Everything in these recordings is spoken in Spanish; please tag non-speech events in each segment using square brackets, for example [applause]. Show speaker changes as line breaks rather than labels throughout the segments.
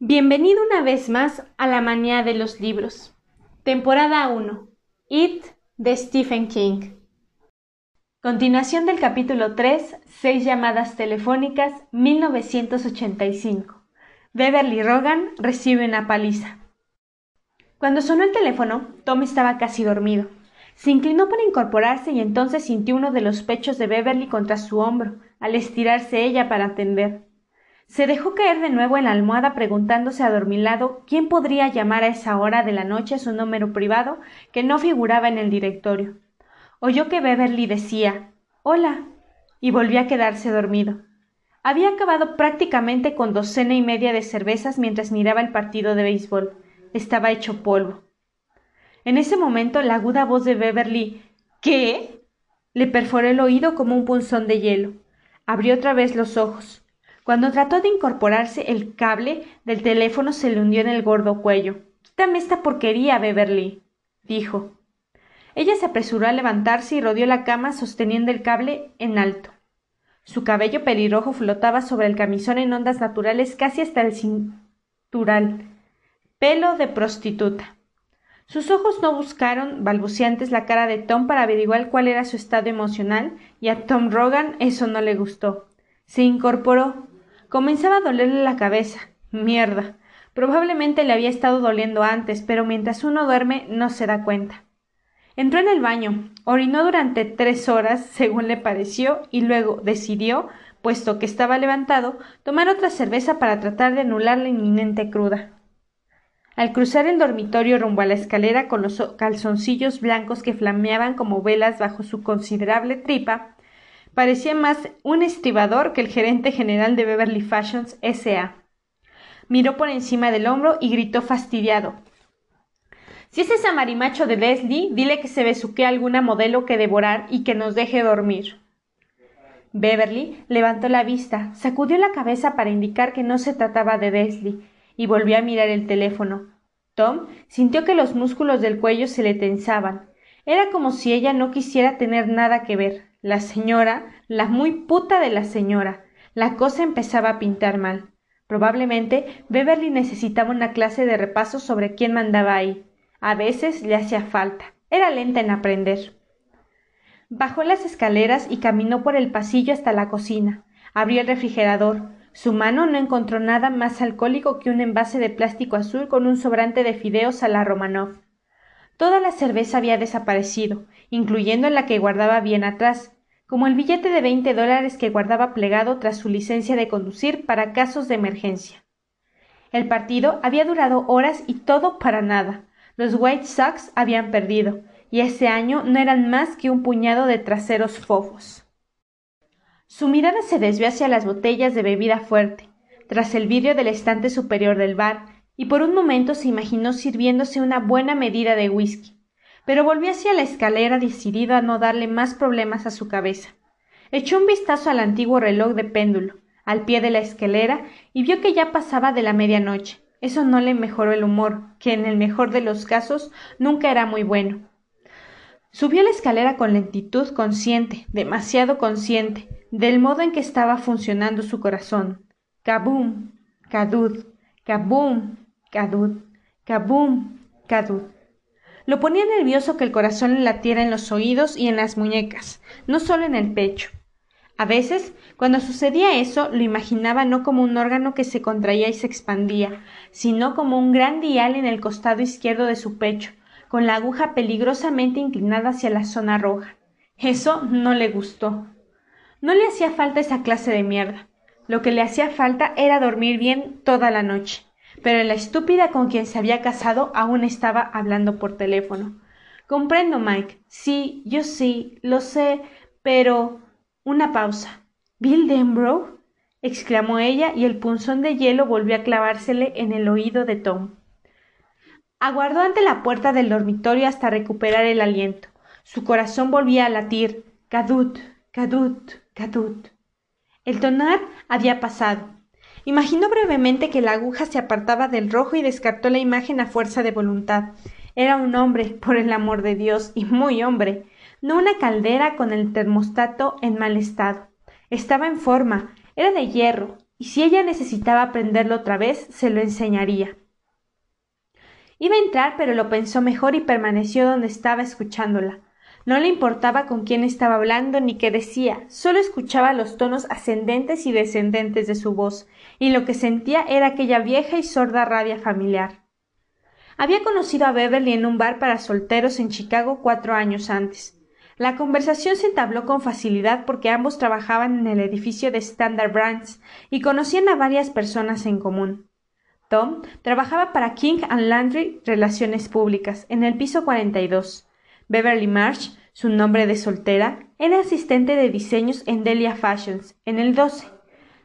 Bienvenido una vez más a la manía de los libros. Temporada 1. It de Stephen King. Continuación del capítulo 3, Seis llamadas telefónicas, 1985. Beverly Rogan recibe una paliza. Cuando sonó el teléfono, Tom estaba casi dormido. Se inclinó para incorporarse y entonces sintió uno de los pechos de Beverly contra su hombro, al estirarse ella para atender. Se dejó caer de nuevo en la almohada preguntándose adormilado quién podría llamar a esa hora de la noche su número privado que no figuraba en el directorio. Oyó que Beverly decía Hola y volvió a quedarse dormido. Había acabado prácticamente con docena y media de cervezas mientras miraba el partido de béisbol. Estaba hecho polvo. En ese momento la aguda voz de Beverly ¿Qué? le perforó el oído como un punzón de hielo. Abrió otra vez los ojos. Cuando trató de incorporarse, el cable del teléfono se le hundió en el gordo cuello. Quítame esta porquería, Beverly, dijo. Ella se apresuró a levantarse y rodeó la cama sosteniendo el cable en alto. Su cabello pelirrojo flotaba sobre el camisón en ondas naturales casi hasta el cintural. Pelo de prostituta. Sus ojos no buscaron, balbuceantes, la cara de Tom para averiguar cuál era su estado emocional, y a Tom Rogan eso no le gustó. Se incorporó, Comenzaba a dolerle la cabeza. Mierda. Probablemente le había estado doliendo antes, pero mientras uno duerme no se da cuenta. Entró en el baño, orinó durante tres horas, según le pareció, y luego decidió, puesto que estaba levantado, tomar otra cerveza para tratar de anular la inminente cruda. Al cruzar el dormitorio rumbo a la escalera con los calzoncillos blancos que flameaban como velas bajo su considerable tripa, Parecía más un estibador que el gerente general de Beverly Fashions S.A. Miró por encima del hombro y gritó fastidiado. Si es ese marimacho de Leslie, dile que se besuque alguna modelo que devorar y que nos deje dormir. Beverly levantó la vista, sacudió la cabeza para indicar que no se trataba de Leslie, y volvió a mirar el teléfono. Tom sintió que los músculos del cuello se le tensaban. Era como si ella no quisiera tener nada que ver. La señora, la muy puta de la señora. La cosa empezaba a pintar mal. Probablemente Beverly necesitaba una clase de repaso sobre quién mandaba ahí. A veces le hacía falta. Era lenta en aprender. Bajó las escaleras y caminó por el pasillo hasta la cocina. Abrió el refrigerador. Su mano no encontró nada más alcohólico que un envase de plástico azul con un sobrante de fideos a la Romanov. Toda la cerveza había desaparecido, incluyendo la que guardaba bien atrás, como el billete de veinte dólares que guardaba plegado tras su licencia de conducir para casos de emergencia. El partido había durado horas y todo para nada. Los White Sox habían perdido, y ese año no eran más que un puñado de traseros fofos. Su mirada se desvió hacia las botellas de bebida fuerte, tras el vidrio del estante superior del bar, y por un momento se imaginó sirviéndose una buena medida de whisky pero volvió hacia la escalera decidido a no darle más problemas a su cabeza. Echó un vistazo al antiguo reloj de péndulo, al pie de la escalera, y vio que ya pasaba de la medianoche. Eso no le mejoró el humor, que en el mejor de los casos nunca era muy bueno. Subió la escalera con lentitud consciente, demasiado consciente, del modo en que estaba funcionando su corazón. Kabum, kadud, kabum, kadud, kabum, kadud. Lo ponía nervioso que el corazón le latiera en los oídos y en las muñecas, no solo en el pecho. A veces, cuando sucedía eso, lo imaginaba no como un órgano que se contraía y se expandía, sino como un gran dial en el costado izquierdo de su pecho, con la aguja peligrosamente inclinada hacia la zona roja. Eso no le gustó. No le hacía falta esa clase de mierda. Lo que le hacía falta era dormir bien toda la noche pero la estúpida con quien se había casado aún estaba hablando por teléfono. Comprendo, Mike. Sí, yo sí, lo sé, pero. Una pausa. ¿Bill Denbrough? exclamó ella y el punzón de hielo volvió a clavársele en el oído de Tom. Aguardó ante la puerta del dormitorio hasta recuperar el aliento. Su corazón volvía a latir. Cadut, cadut, cadut. El tonar había pasado. Imaginó brevemente que la aguja se apartaba del rojo y descartó la imagen a fuerza de voluntad. Era un hombre, por el amor de Dios, y muy hombre, no una caldera con el termostato en mal estado. Estaba en forma, era de hierro, y si ella necesitaba aprenderlo otra vez, se lo enseñaría. Iba a entrar, pero lo pensó mejor y permaneció donde estaba escuchándola. No le importaba con quién estaba hablando ni qué decía, solo escuchaba los tonos ascendentes y descendentes de su voz, y lo que sentía era aquella vieja y sorda rabia familiar. Había conocido a Beverly en un bar para solteros en Chicago cuatro años antes. La conversación se entabló con facilidad porque ambos trabajaban en el edificio de Standard Brands y conocían a varias personas en común. Tom trabajaba para King and Landry Relaciones Públicas en el piso 42. Beverly Marsh, su nombre de soltera, era asistente de diseños en Delia Fashions en el 12.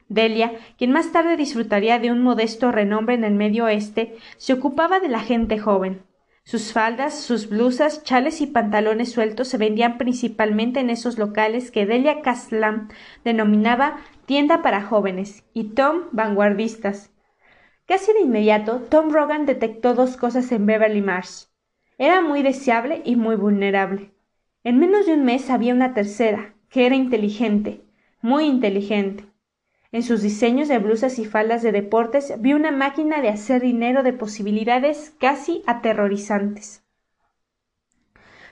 Delia, quien más tarde disfrutaría de un modesto renombre en el Medio Oeste, se ocupaba de la gente joven. Sus faldas, sus blusas, chales y pantalones sueltos se vendían principalmente en esos locales que Delia Caslam denominaba tienda para jóvenes y Tom vanguardistas. Casi de inmediato, Tom Rogan detectó dos cosas en Beverly Marsh. Era muy deseable y muy vulnerable. En menos de un mes había una tercera, que era inteligente, muy inteligente. En sus diseños de blusas y faldas de deportes vi una máquina de hacer dinero de posibilidades casi aterrorizantes.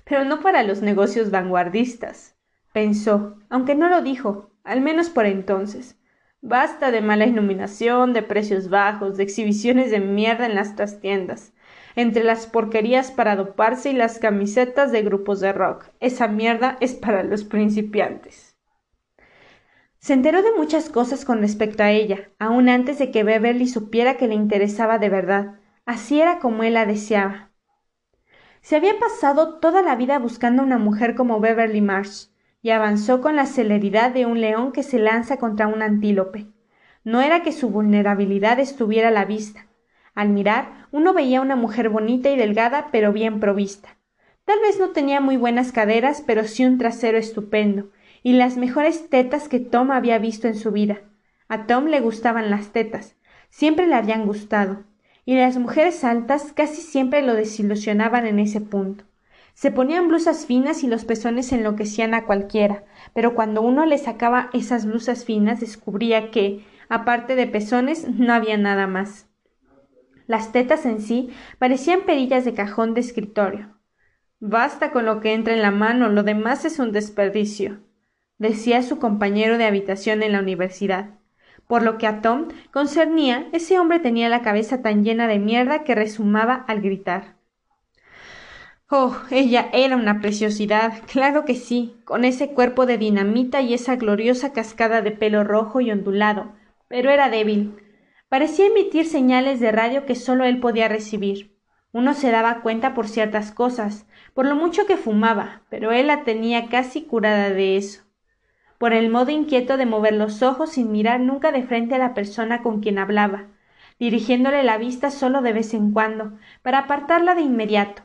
Pero no para los negocios vanguardistas, pensó, aunque no lo dijo, al menos por entonces. Basta de mala iluminación, de precios bajos, de exhibiciones de mierda en las trastiendas, entre las porquerías para doparse y las camisetas de grupos de rock. Esa mierda es para los principiantes. Se enteró de muchas cosas con respecto a ella, aun antes de que Beverly supiera que le interesaba de verdad. Así era como él la deseaba. Se había pasado toda la vida buscando una mujer como Beverly Marsh, y avanzó con la celeridad de un león que se lanza contra un antílope. No era que su vulnerabilidad estuviera a la vista. Al mirar, uno veía una mujer bonita y delgada, pero bien provista. Tal vez no tenía muy buenas caderas, pero sí un trasero estupendo, y las mejores tetas que Tom había visto en su vida. A Tom le gustaban las tetas, siempre le habían gustado, y las mujeres altas casi siempre lo desilusionaban en ese punto. Se ponían blusas finas y los pezones enloquecían a cualquiera, pero cuando uno le sacaba esas blusas finas descubría que, aparte de pezones, no había nada más. Las tetas en sí parecían perillas de cajón de escritorio. Basta con lo que entra en la mano, lo demás es un desperdicio decía su compañero de habitación en la universidad. Por lo que a Tom concernía, ese hombre tenía la cabeza tan llena de mierda que resumaba al gritar. Oh, ella era una preciosidad, claro que sí, con ese cuerpo de dinamita y esa gloriosa cascada de pelo rojo y ondulado, pero era débil. Parecía emitir señales de radio que solo él podía recibir. Uno se daba cuenta por ciertas cosas, por lo mucho que fumaba, pero él la tenía casi curada de eso por el modo inquieto de mover los ojos sin mirar nunca de frente a la persona con quien hablaba, dirigiéndole la vista solo de vez en cuando, para apartarla de inmediato,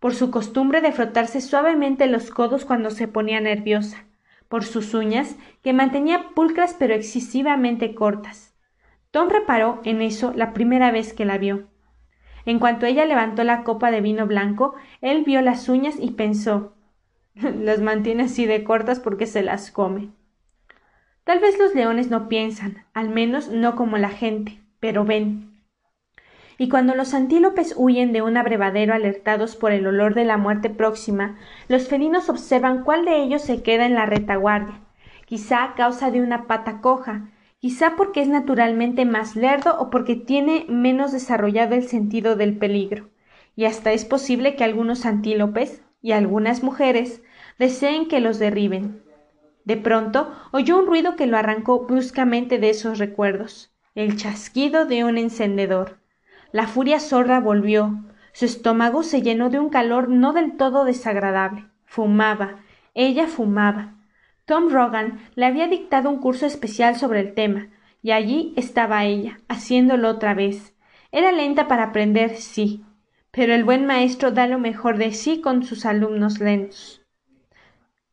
por su costumbre de frotarse suavemente los codos cuando se ponía nerviosa, por sus uñas, que mantenía pulcras pero excesivamente cortas. Tom reparó en eso la primera vez que la vio. En cuanto ella levantó la copa de vino blanco, él vio las uñas y pensó [laughs] las mantiene así de cortas porque se las come. Tal vez los leones no piensan, al menos no como la gente, pero ven. Y cuando los antílopes huyen de un abrevadero alertados por el olor de la muerte próxima, los felinos observan cuál de ellos se queda en la retaguardia, quizá a causa de una pata coja, quizá porque es naturalmente más lerdo o porque tiene menos desarrollado el sentido del peligro, y hasta es posible que algunos antílopes, y algunas mujeres deseen que los derriben. De pronto oyó un ruido que lo arrancó bruscamente de esos recuerdos, el chasquido de un encendedor. La furia sorda volvió, su estómago se llenó de un calor no del todo desagradable. Fumaba, ella fumaba. Tom Rogan le había dictado un curso especial sobre el tema, y allí estaba ella, haciéndolo otra vez. Era lenta para aprender, sí, pero el buen maestro da lo mejor de sí con sus alumnos lentos.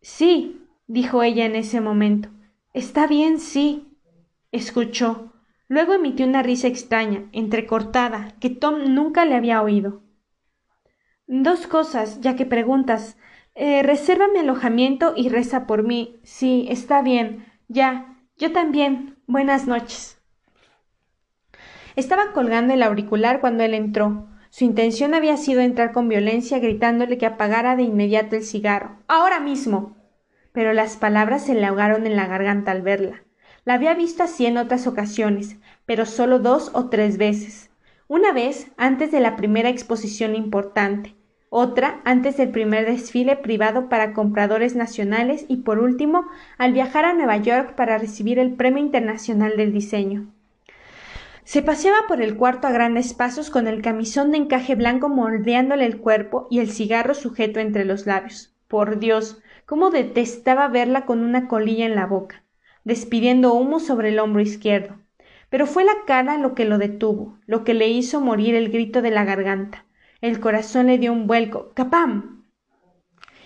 Sí, dijo ella en ese momento. Está bien, sí. Escuchó. Luego emitió una risa extraña, entrecortada, que Tom nunca le había oído. Dos cosas, ya que preguntas. Eh, reserva mi alojamiento y reza por mí. Sí, está bien. Ya. Yo también. Buenas noches. Estaba colgando el auricular cuando él entró. Su intención había sido entrar con violencia gritándole que apagara de inmediato el cigarro. Ahora mismo. Pero las palabras se le ahogaron en la garganta al verla. La había visto así en otras ocasiones, pero solo dos o tres veces. Una vez antes de la primera exposición importante, otra antes del primer desfile privado para compradores nacionales y por último al viajar a Nueva York para recibir el Premio Internacional del Diseño. Se paseaba por el cuarto a grandes pasos con el camisón de encaje blanco moldeándole el cuerpo y el cigarro sujeto entre los labios. Por Dios, cómo detestaba verla con una colilla en la boca, despidiendo humo sobre el hombro izquierdo. Pero fue la cara lo que lo detuvo, lo que le hizo morir el grito de la garganta. El corazón le dio un vuelco. ¡Capam!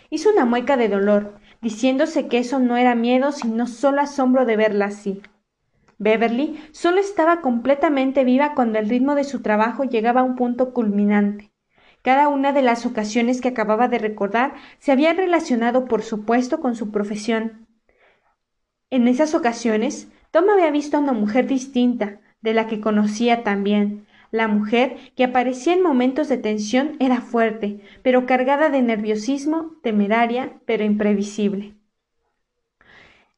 Hizo una mueca de dolor, diciéndose que eso no era miedo, sino solo asombro de verla así. Beverly solo estaba completamente viva cuando el ritmo de su trabajo llegaba a un punto culminante. Cada una de las ocasiones que acababa de recordar se había relacionado, por supuesto, con su profesión. En esas ocasiones, Tom había visto a una mujer distinta, de la que conocía también. La mujer, que aparecía en momentos de tensión, era fuerte, pero cargada de nerviosismo, temeraria, pero imprevisible.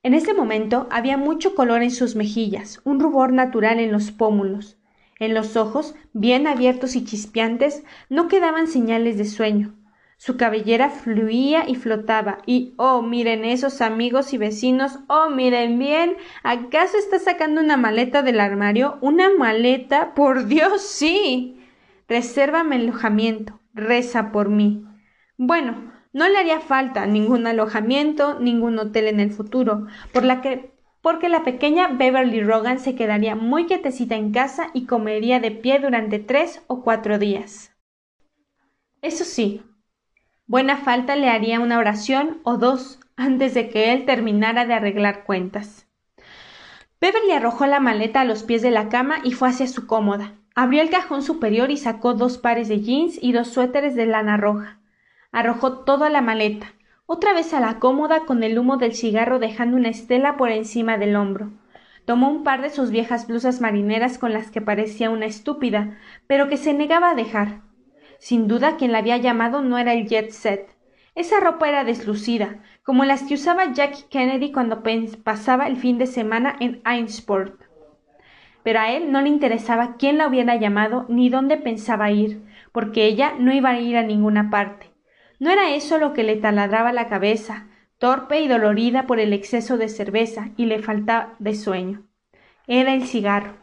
En ese momento había mucho color en sus mejillas, un rubor natural en los pómulos. En los ojos, bien abiertos y chispeantes, no quedaban señales de sueño. Su cabellera fluía y flotaba, y oh, miren esos amigos y vecinos, oh, miren bien, ¿acaso está sacando una maleta del armario? ¿Una maleta? Por Dios, sí. Resérvame el alojamiento, reza por mí. Bueno, no le haría falta ningún alojamiento, ningún hotel en el futuro, por la que porque la pequeña Beverly Rogan se quedaría muy quietecita en casa y comería de pie durante tres o cuatro días. Eso sí, Buena falta le haría una oración o dos antes de que él terminara de arreglar cuentas. Beverly arrojó la maleta a los pies de la cama y fue hacia su cómoda. Abrió el cajón superior y sacó dos pares de jeans y dos suéteres de lana roja. Arrojó todo a la maleta, otra vez a la cómoda con el humo del cigarro dejando una estela por encima del hombro. Tomó un par de sus viejas blusas marineras con las que parecía una estúpida, pero que se negaba a dejar. Sin duda quien la había llamado no era el jet set. Esa ropa era deslucida, como las que usaba Jackie Kennedy cuando pasaba el fin de semana en Ainsport. Pero a él no le interesaba quién la hubiera llamado ni dónde pensaba ir, porque ella no iba a ir a ninguna parte. No era eso lo que le taladraba la cabeza, torpe y dolorida por el exceso de cerveza y le faltaba de sueño. Era el cigarro.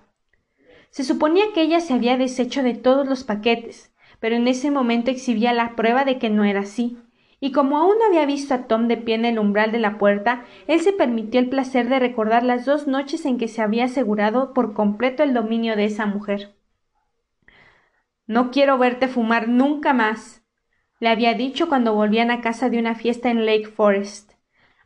Se suponía que ella se había deshecho de todos los paquetes, pero en ese momento exhibía la prueba de que no era así. Y como aún no había visto a Tom de pie en el umbral de la puerta, él se permitió el placer de recordar las dos noches en que se había asegurado por completo el dominio de esa mujer. No quiero verte fumar nunca más, le había dicho cuando volvían a casa de una fiesta en Lake Forest.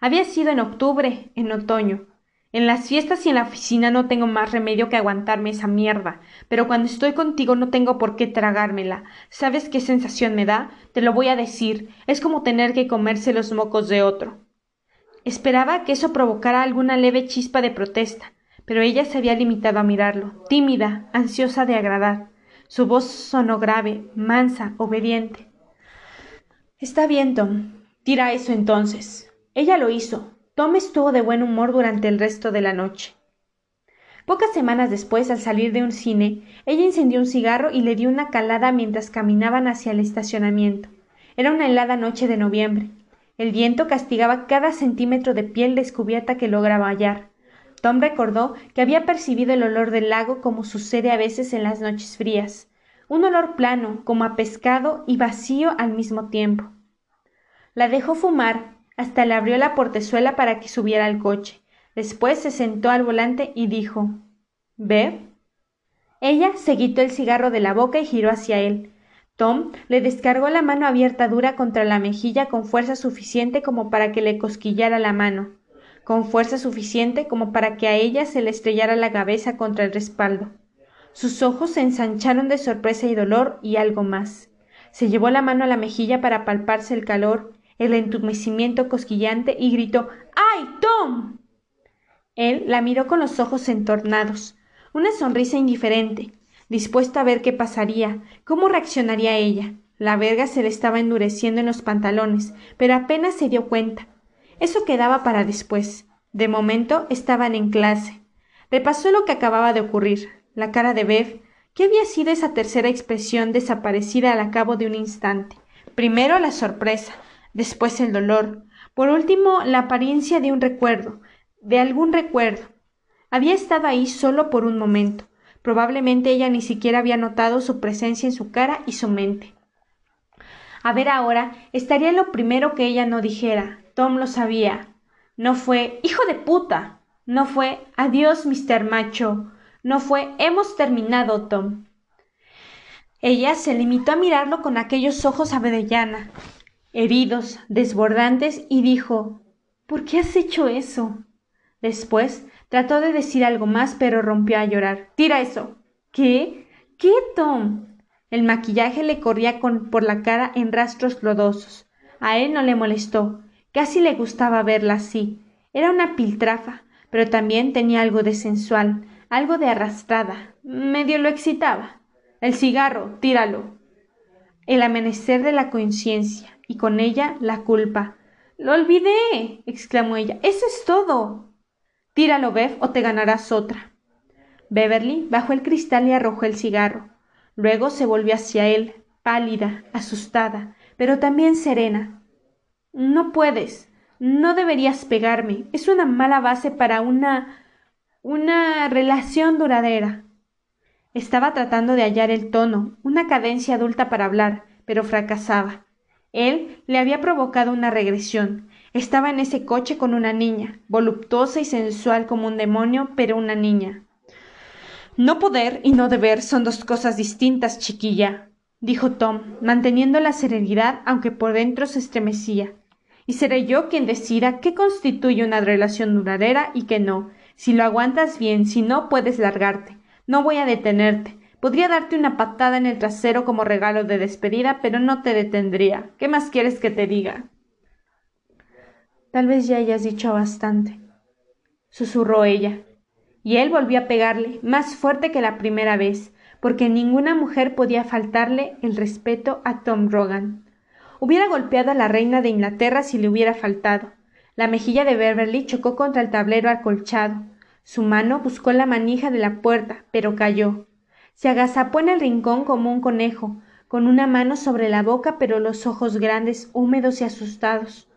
Había sido en octubre, en otoño. En las fiestas y en la oficina no tengo más remedio que aguantarme esa mierda, pero cuando estoy contigo no tengo por qué tragármela. ¿Sabes qué sensación me da? Te lo voy a decir. Es como tener que comerse los mocos de otro. Esperaba que eso provocara alguna leve chispa de protesta, pero ella se había limitado a mirarlo, tímida, ansiosa de agradar. Su voz sonó grave, mansa, obediente. Está bien, Tom. Tira eso entonces. Ella lo hizo, Tom estuvo de buen humor durante el resto de la noche. Pocas semanas después, al salir de un cine, ella encendió un cigarro y le dio una calada mientras caminaban hacia el estacionamiento. Era una helada noche de noviembre. El viento castigaba cada centímetro de piel descubierta que lograba hallar. Tom recordó que había percibido el olor del lago como sucede a veces en las noches frías, un olor plano, como a pescado y vacío al mismo tiempo. La dejó fumar hasta le abrió la portezuela para que subiera al coche. Después se sentó al volante y dijo ¿Ve? Ella se quitó el cigarro de la boca y giró hacia él. Tom le descargó la mano abierta dura contra la mejilla con fuerza suficiente como para que le cosquillara la mano, con fuerza suficiente como para que a ella se le estrellara la cabeza contra el respaldo. Sus ojos se ensancharon de sorpresa y dolor y algo más. Se llevó la mano a la mejilla para palparse el calor el entumecimiento cosquillante y gritó ¡Ay, Tom! Él la miró con los ojos entornados, una sonrisa indiferente. dispuesto a ver qué pasaría, cómo reaccionaría ella. La verga se le estaba endureciendo en los pantalones, pero apenas se dio cuenta. Eso quedaba para después. De momento estaban en clase. Repasó lo que acababa de ocurrir. La cara de Bev. ¿Qué había sido esa tercera expresión desaparecida al cabo de un instante? Primero la sorpresa, después el dolor, por último la apariencia de un recuerdo, de algún recuerdo. Había estado ahí solo por un momento. Probablemente ella ni siquiera había notado su presencia en su cara y su mente. A ver ahora, estaría lo primero que ella no dijera. Tom lo sabía. No fue hijo de puta. No fue adiós, Mr. Macho. No fue hemos terminado, Tom. Ella se limitó a mirarlo con aquellos ojos avellana, heridos, desbordantes, y dijo ¿Por qué has hecho eso? Después trató de decir algo más, pero rompió a llorar. Tira eso. ¿Qué? ¿Qué, Tom? El maquillaje le corría por la cara en rastros lodosos. A él no le molestó. Casi le gustaba verla así. Era una piltrafa, pero también tenía algo de sensual, algo de arrastrada. Medio lo excitaba. El cigarro, tíralo. El amanecer de la conciencia, y con ella la culpa. Lo olvidé. exclamó ella. Eso es todo. Tíralo, Bev, o te ganarás otra. Beverly bajó el cristal y arrojó el cigarro. Luego se volvió hacia él, pálida, asustada, pero también serena. No puedes. No deberías pegarme. Es una mala base para una. Una relación duradera. Estaba tratando de hallar el tono, una cadencia adulta para hablar, pero fracasaba. Él le había provocado una regresión. Estaba en ese coche con una niña, voluptuosa y sensual como un demonio, pero una niña. No poder y no deber son dos cosas distintas, chiquilla, dijo Tom, manteniendo la serenidad aunque por dentro se estremecía. Y seré yo quien decida qué constituye una relación duradera y qué no. Si lo aguantas bien, si no, puedes largarte. No voy a detenerte. Podría darte una patada en el trasero como regalo de despedida, pero no te detendría. ¿Qué más quieres que te diga? Tal vez ya hayas dicho bastante, susurró ella, y él volvió a pegarle más fuerte que la primera vez, porque ninguna mujer podía faltarle el respeto a Tom Rogan. Hubiera golpeado a la reina de Inglaterra si le hubiera faltado. La mejilla de Beverly chocó contra el tablero acolchado. Su mano buscó la manija de la puerta, pero cayó. Se agazapó en el rincón como un conejo, con una mano sobre la boca, pero los ojos grandes, húmedos y asustados.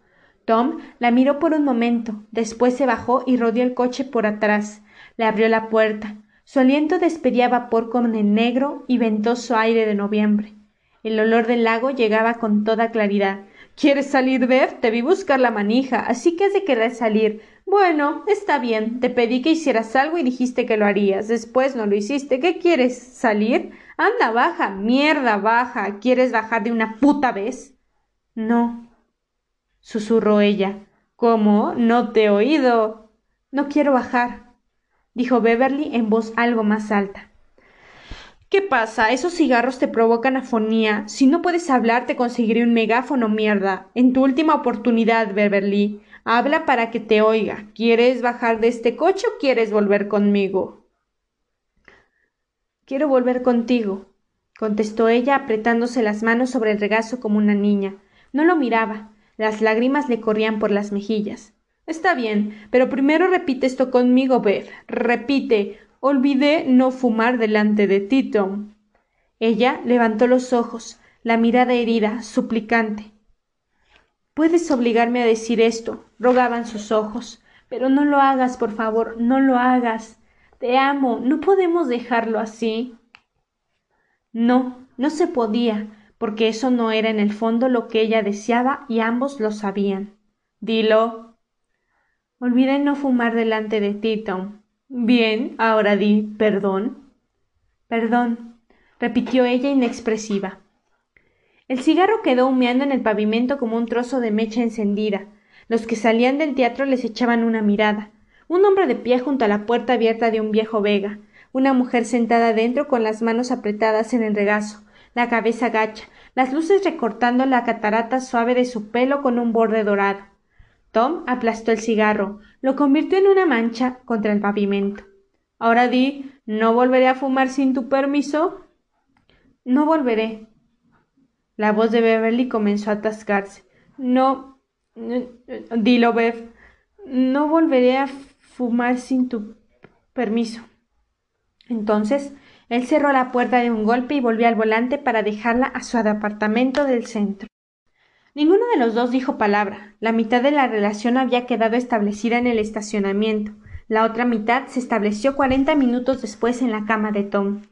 Tom la miró por un momento, después se bajó y rodeó el coche por atrás. Le abrió la puerta. Su aliento despedía vapor con el negro y ventoso aire de noviembre. El olor del lago llegaba con toda claridad. ¿Quieres salir, Bev? Te vi buscar la manija, así que has de querer salir. Bueno, está bien. Te pedí que hicieras algo y dijiste que lo harías. Después no lo hiciste. ¿Qué quieres? ¿Salir? Anda, baja. Mierda, baja. ¿Quieres bajar de una puta vez? No, susurró ella. ¿Cómo? No te he oído. No quiero bajar dijo Beverly en voz algo más alta. ¿Qué pasa? Esos cigarros te provocan afonía. Si no puedes hablar, te conseguiré un megáfono, mierda. En tu última oportunidad, Beverly. Habla para que te oiga. ¿Quieres bajar de este coche o quieres volver conmigo? Quiero volver contigo, contestó ella apretándose las manos sobre el regazo como una niña. No lo miraba. Las lágrimas le corrían por las mejillas. Está bien, pero primero repite esto conmigo, Beth. Repite. Olvidé no fumar delante de ti, Tom. Ella levantó los ojos, la mirada herida, suplicante. Puedes obligarme a decir esto, rogaban sus ojos. Pero no lo hagas, por favor, no lo hagas. Te amo, no podemos dejarlo así. No, no se podía, porque eso no era en el fondo lo que ella deseaba y ambos lo sabían. Dilo, Olvidé no fumar delante de ti, Tom. Bien, ahora di perdón. Perdón, repitió ella inexpresiva. El cigarro quedó humeando en el pavimento como un trozo de mecha encendida. Los que salían del teatro les echaban una mirada. Un hombre de pie junto a la puerta abierta de un viejo vega, una mujer sentada dentro con las manos apretadas en el regazo, la cabeza gacha, las luces recortando la catarata suave de su pelo con un borde dorado. Tom aplastó el cigarro, lo convirtió en una mancha contra el pavimento. Ahora di, ¿No volveré a fumar sin tu permiso? No volveré. La voz de Beverly comenzó a atascarse. No. Dilo, Bev. No volveré a fumar sin tu permiso. Entonces, él cerró la puerta de un golpe y volvió al volante para dejarla a su apartamento del centro. Ninguno de los dos dijo palabra. La mitad de la relación había quedado establecida en el estacionamiento. La otra mitad se estableció cuarenta minutos después en la cama de Tom.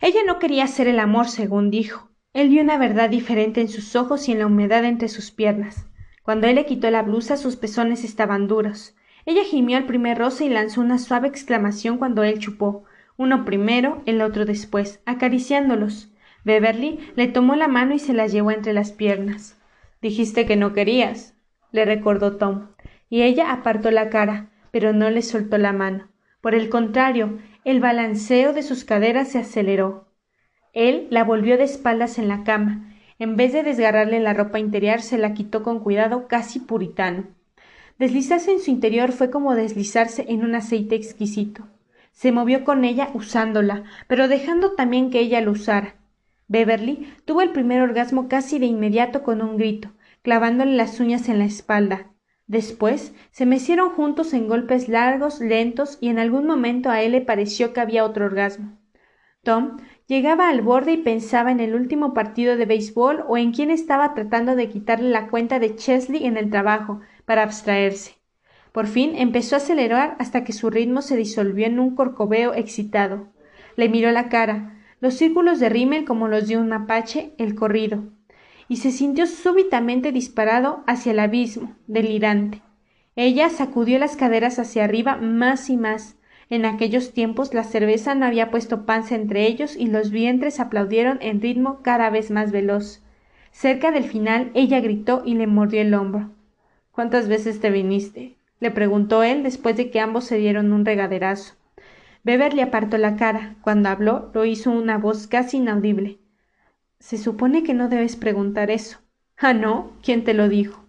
Ella no quería hacer el amor, según dijo. Él vio una verdad diferente en sus ojos y en la humedad entre sus piernas. Cuando él le quitó la blusa, sus pezones estaban duros. Ella gimió al primer roce y lanzó una suave exclamación cuando él chupó, uno primero, el otro después, acariciándolos. Beverly le tomó la mano y se la llevó entre las piernas. Dijiste que no querías, le recordó Tom, y ella apartó la cara, pero no le soltó la mano. Por el contrario, el balanceo de sus caderas se aceleró. Él la volvió de espaldas en la cama. En vez de desgarrarle la ropa interior, se la quitó con cuidado casi puritano. Deslizarse en su interior fue como deslizarse en un aceite exquisito. Se movió con ella usándola, pero dejando también que ella lo usara. Beverly tuvo el primer orgasmo casi de inmediato con un grito, clavándole las uñas en la espalda. Después se mecieron juntos en golpes largos, lentos, y en algún momento a él le pareció que había otro orgasmo. Tom llegaba al borde y pensaba en el último partido de béisbol o en quién estaba tratando de quitarle la cuenta de Chesley en el trabajo para abstraerse. Por fin empezó a acelerar hasta que su ritmo se disolvió en un corcoveo excitado. Le miró la cara, los círculos de como los de un mapache, el corrido, y se sintió súbitamente disparado hacia el abismo, delirante. Ella sacudió las caderas hacia arriba más y más. En aquellos tiempos la cerveza no había puesto panza entre ellos y los vientres aplaudieron en ritmo cada vez más veloz. Cerca del final ella gritó y le mordió el hombro. ¿Cuántas veces te viniste? le preguntó él después de que ambos se dieron un regaderazo. Beverly apartó la cara. Cuando habló, lo hizo una voz casi inaudible. Se supone que no debes preguntar eso. Ah, no. ¿Quién te lo dijo?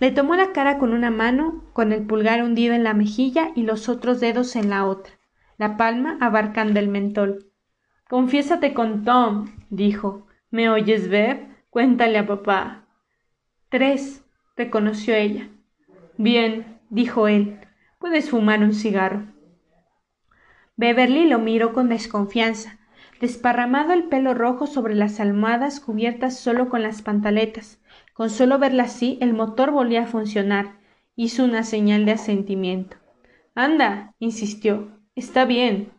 Le tomó la cara con una mano, con el pulgar hundido en la mejilla y los otros dedos en la otra, la palma abarcando el mentol. Confiésate con Tom, dijo. ¿Me oyes, Bev? Cuéntale a papá. Tres, reconoció ella. Bien, dijo él. Puedes fumar un cigarro. Beverly lo miró con desconfianza, desparramado el pelo rojo sobre las almohadas cubiertas solo con las pantaletas. Con solo verla así, el motor volvía a funcionar. Hizo una señal de asentimiento. Anda, insistió. Está bien.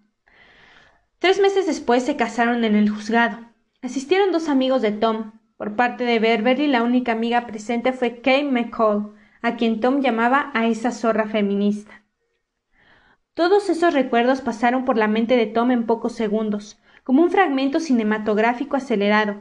Tres meses después se casaron en el juzgado. Asistieron dos amigos de Tom. Por parte de Beverly, la única amiga presente fue Kate McCall, a quien Tom llamaba a esa zorra feminista. Todos esos recuerdos pasaron por la mente de Tom en pocos segundos, como un fragmento cinematográfico acelerado,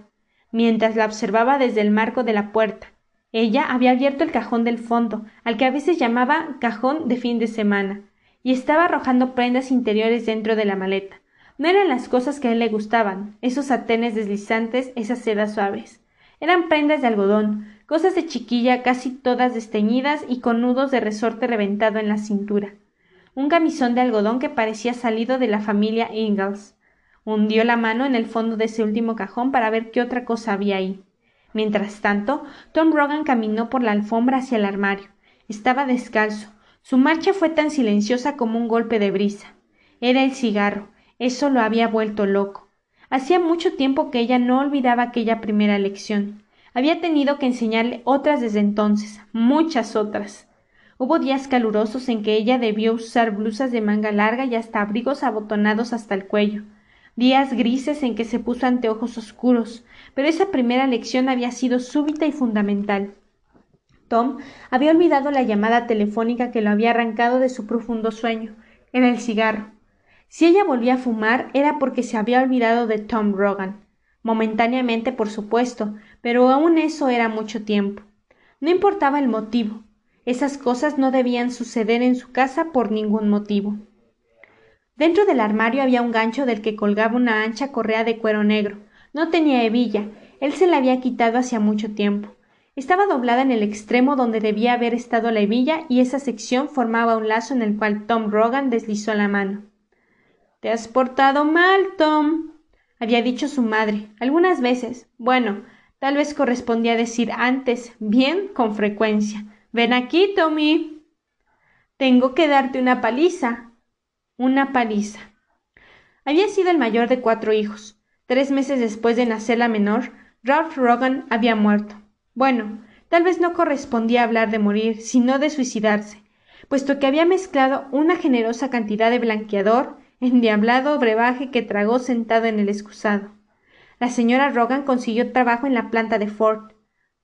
mientras la observaba desde el marco de la puerta. Ella había abierto el cajón del fondo, al que a veces llamaba cajón de fin de semana, y estaba arrojando prendas interiores dentro de la maleta. No eran las cosas que a él le gustaban, esos satenes deslizantes, esas sedas suaves. Eran prendas de algodón, cosas de chiquilla casi todas desteñidas y con nudos de resorte reventado en la cintura un camisón de algodón que parecía salido de la familia Ingalls. Hundió la mano en el fondo de ese último cajón para ver qué otra cosa había ahí. Mientras tanto, Tom Rogan caminó por la alfombra hacia el armario. Estaba descalzo. Su marcha fue tan silenciosa como un golpe de brisa. Era el cigarro. Eso lo había vuelto loco. Hacía mucho tiempo que ella no olvidaba aquella primera lección. Había tenido que enseñarle otras desde entonces, muchas otras. Hubo días calurosos en que ella debió usar blusas de manga larga y hasta abrigos abotonados hasta el cuello, días grises en que se puso anteojos oscuros, pero esa primera lección había sido súbita y fundamental. Tom había olvidado la llamada telefónica que lo había arrancado de su profundo sueño. Era el cigarro. Si ella volvía a fumar era porque se había olvidado de Tom Rogan. Momentáneamente, por supuesto, pero aún eso era mucho tiempo. No importaba el motivo. Esas cosas no debían suceder en su casa por ningún motivo. Dentro del armario había un gancho del que colgaba una ancha correa de cuero negro. No tenía hebilla. Él se la había quitado hacía mucho tiempo. Estaba doblada en el extremo donde debía haber estado la hebilla y esa sección formaba un lazo en el cual Tom Rogan deslizó la mano. Te has portado mal, Tom, había dicho su madre algunas veces. Bueno, tal vez correspondía decir antes, bien, con frecuencia. Ven aquí, Tommy. Tengo que darte una paliza. Una paliza. Había sido el mayor de cuatro hijos. Tres meses después de nacer la menor, Ralph Rogan había muerto. Bueno, tal vez no correspondía hablar de morir, sino de suicidarse, puesto que había mezclado una generosa cantidad de blanqueador, endiablado brebaje que tragó sentado en el excusado. La señora Rogan consiguió trabajo en la planta de Ford.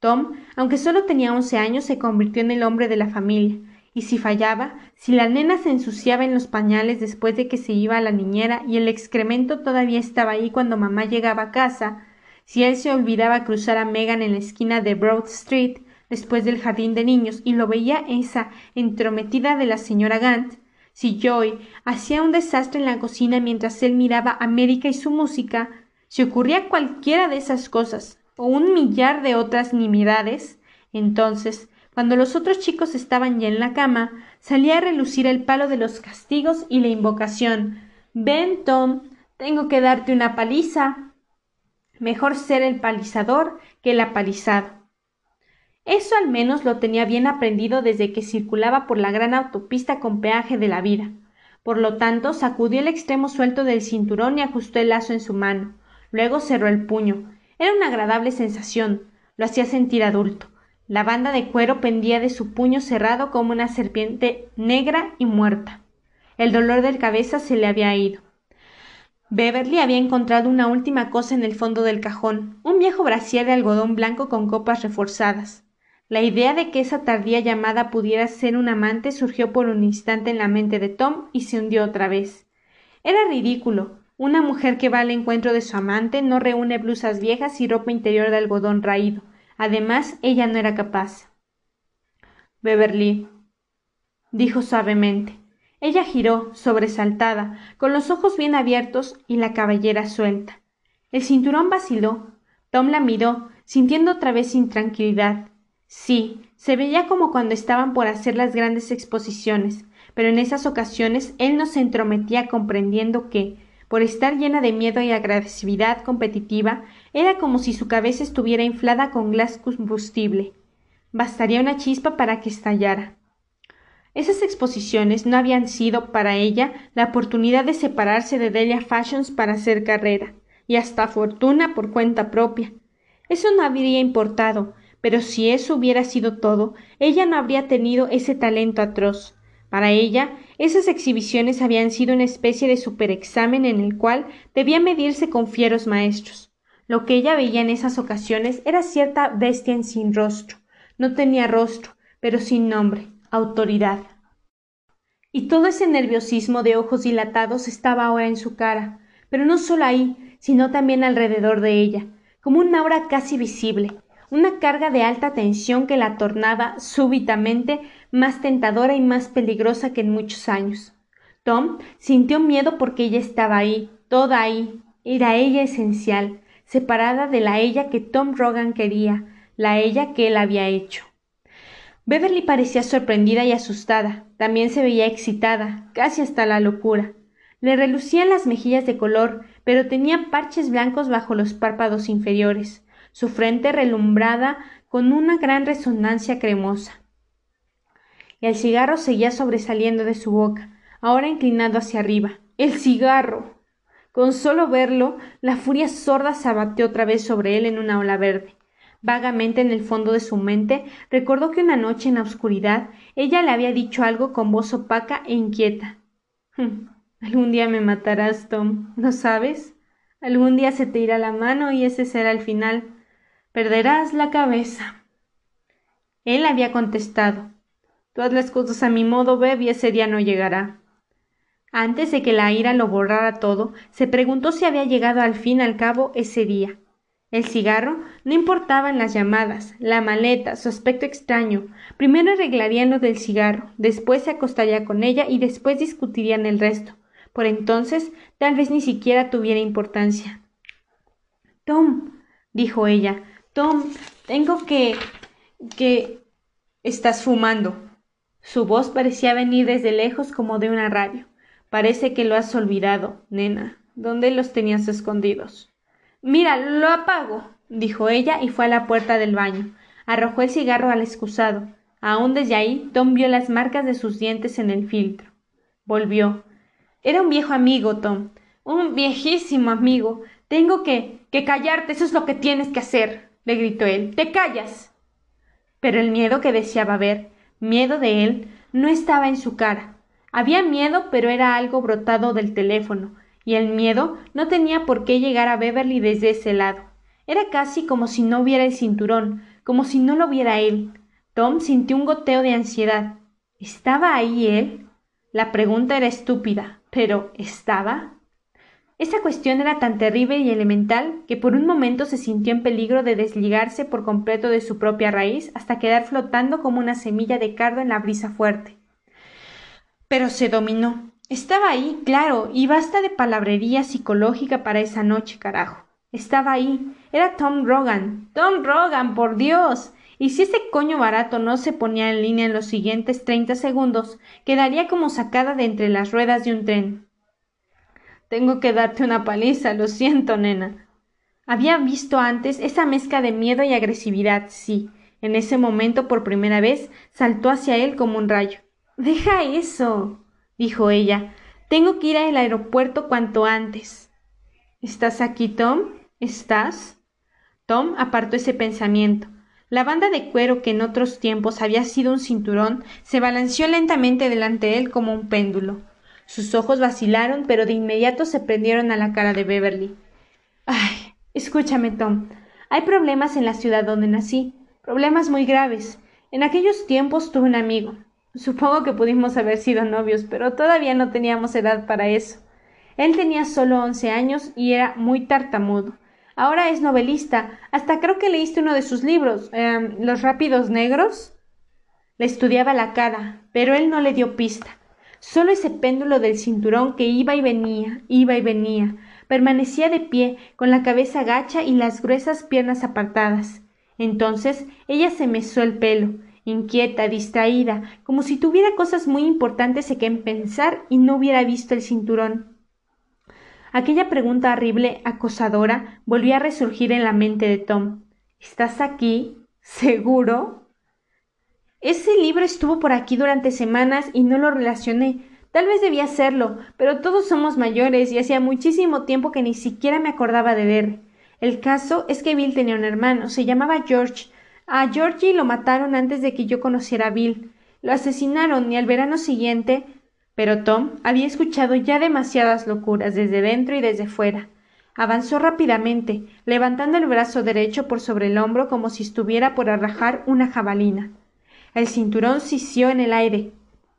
Tom, aunque solo tenía once años, se convirtió en el hombre de la familia, y si fallaba, si la nena se ensuciaba en los pañales después de que se iba a la niñera y el excremento todavía estaba ahí cuando mamá llegaba a casa, si él se olvidaba cruzar a Megan en la esquina de Broad Street después del jardín de niños y lo veía esa entrometida de la señora Gant, si Joy hacía un desastre en la cocina mientras él miraba América y su música, si ocurría cualquiera de esas cosas, o un millar de otras nimiedades, entonces, cuando los otros chicos estaban ya en la cama, salía a relucir el palo de los castigos y la invocación. Ven, Tom, tengo que darte una paliza. Mejor ser el palizador que el apalizado. Eso al menos lo tenía bien aprendido desde que circulaba por la gran autopista con peaje de la vida. Por lo tanto, sacudió el extremo suelto del cinturón y ajustó el lazo en su mano. Luego cerró el puño. Era una agradable sensación. Lo hacía sentir adulto. La banda de cuero pendía de su puño cerrado como una serpiente negra y muerta. El dolor de cabeza se le había ido. Beverly había encontrado una última cosa en el fondo del cajón, un viejo brasier de algodón blanco con copas reforzadas. La idea de que esa tardía llamada pudiera ser un amante surgió por un instante en la mente de Tom y se hundió otra vez. Era ridículo. Una mujer que va al encuentro de su amante no reúne blusas viejas y ropa interior de algodón raído. Además, ella no era capaz. Beverly, dijo suavemente. Ella giró, sobresaltada, con los ojos bien abiertos y la cabellera suelta. El cinturón vaciló. Tom la miró, sintiendo otra vez intranquilidad. Sí, se veía como cuando estaban por hacer las grandes exposiciones, pero en esas ocasiones él no se entrometía comprendiendo que, por estar llena de miedo y agresividad competitiva, era como si su cabeza estuviera inflada con gas combustible. Bastaría una chispa para que estallara. Esas exposiciones no habían sido para ella la oportunidad de separarse de Delia Fashions para hacer carrera, y hasta fortuna por cuenta propia. Eso no habría importado, pero si eso hubiera sido todo, ella no habría tenido ese talento atroz. Para ella, esas exhibiciones habían sido una especie de superexamen en el cual debía medirse con fieros maestros. Lo que ella veía en esas ocasiones era cierta bestia en sin rostro. No tenía rostro, pero sin nombre, autoridad. Y todo ese nerviosismo de ojos dilatados estaba ahora en su cara, pero no solo ahí, sino también alrededor de ella, como una aura casi visible, una carga de alta tensión que la tornaba súbitamente más tentadora y más peligrosa que en muchos años. Tom sintió miedo porque ella estaba ahí, toda ahí. Era ella esencial, separada de la ella que Tom Rogan quería, la ella que él había hecho. Beverly parecía sorprendida y asustada, también se veía excitada, casi hasta la locura. Le relucían las mejillas de color, pero tenía parches blancos bajo los párpados inferiores su frente relumbrada con una gran resonancia cremosa. Y el cigarro seguía sobresaliendo de su boca, ahora inclinado hacia arriba. ¡El cigarro! Con solo verlo, la furia sorda se abatió otra vez sobre él en una ola verde. Vagamente en el fondo de su mente recordó que una noche en la oscuridad ella le había dicho algo con voz opaca e inquieta. Hm, algún día me matarás, Tom, ¿no sabes? Algún día se te irá la mano y ese será el final. Perderás la cabeza. Él había contestado Todas las cosas a mi modo, Beb, y ese día no llegará. Antes de que la ira lo borrara todo, se preguntó si había llegado al fin al cabo ese día. El cigarro no importaba en las llamadas, la maleta, su aspecto extraño. Primero arreglarían lo del cigarro, después se acostaría con ella y después discutirían el resto. Por entonces, tal vez ni siquiera tuviera importancia. Tom, dijo ella, Tom, tengo que. que. estás fumando. Su voz parecía venir desde lejos como de una radio. Parece que lo has olvidado, nena. ¿Dónde los tenías escondidos? Mira, lo apago, dijo ella y fue a la puerta del baño. Arrojó el cigarro al excusado. Aún desde ahí, Tom vio las marcas de sus dientes en el filtro. Volvió. Era un viejo amigo, Tom. Un viejísimo amigo. Tengo que. que callarte. Eso es lo que tienes que hacer. Le gritó él. Te callas. Pero el miedo que deseaba ver, miedo de él, no estaba en su cara. Había miedo, pero era algo brotado del teléfono, y el miedo no tenía por qué llegar a Beverly desde ese lado. Era casi como si no hubiera el cinturón, como si no lo viera él. Tom sintió un goteo de ansiedad. ¿Estaba ahí él? La pregunta era estúpida, pero ¿estaba? Esa cuestión era tan terrible y elemental que por un momento se sintió en peligro de desligarse por completo de su propia raíz hasta quedar flotando como una semilla de cardo en la brisa fuerte. Pero se dominó. Estaba ahí, claro, y basta de palabrería psicológica para esa noche, carajo. Estaba ahí. Era Tom Rogan. Tom Rogan, por Dios. Y si ese coño barato no se ponía en línea en los siguientes treinta segundos, quedaría como sacada de entre las ruedas de un tren. Tengo que darte una paliza, lo siento, nena. Había visto antes esa mezcla de miedo y agresividad, sí. En ese momento, por primera vez, saltó hacia él como un rayo. Deja eso, dijo ella. Tengo que ir al aeropuerto cuanto antes. ¿Estás aquí, Tom? ¿Estás? Tom apartó ese pensamiento. La banda de cuero que en otros tiempos había sido un cinturón se balanceó lentamente delante de él como un péndulo. Sus ojos vacilaron, pero de inmediato se prendieron a la cara de Beverly. Ay, escúchame, Tom. Hay problemas en la ciudad donde nací, problemas muy graves. En aquellos tiempos tuve un amigo. Supongo que pudimos haber sido novios, pero todavía no teníamos edad para eso. Él tenía solo once años y era muy tartamudo. Ahora es novelista. Hasta creo que leíste uno de sus libros. Em, Los rápidos negros. Le estudiaba la cara, pero él no le dio pista. Solo ese péndulo del cinturón que iba y venía, iba y venía, permanecía de pie, con la cabeza gacha y las gruesas piernas apartadas. Entonces ella se mesó el pelo, inquieta, distraída, como si tuviera cosas muy importantes en que pensar y no hubiera visto el cinturón. Aquella pregunta horrible, acosadora, volvió a resurgir en la mente de Tom. ¿Estás aquí? ¿Seguro? Ese libro estuvo por aquí durante semanas y no lo relacioné. Tal vez debía hacerlo, pero todos somos mayores y hacía muchísimo tiempo que ni siquiera me acordaba de ver. El caso es que Bill tenía un hermano, se llamaba George. A Georgie lo mataron antes de que yo conociera a Bill. Lo asesinaron y al verano siguiente. Pero Tom había escuchado ya demasiadas locuras desde dentro y desde fuera. Avanzó rápidamente, levantando el brazo derecho por sobre el hombro como si estuviera por arrajar una jabalina. El cinturón sisió en el aire.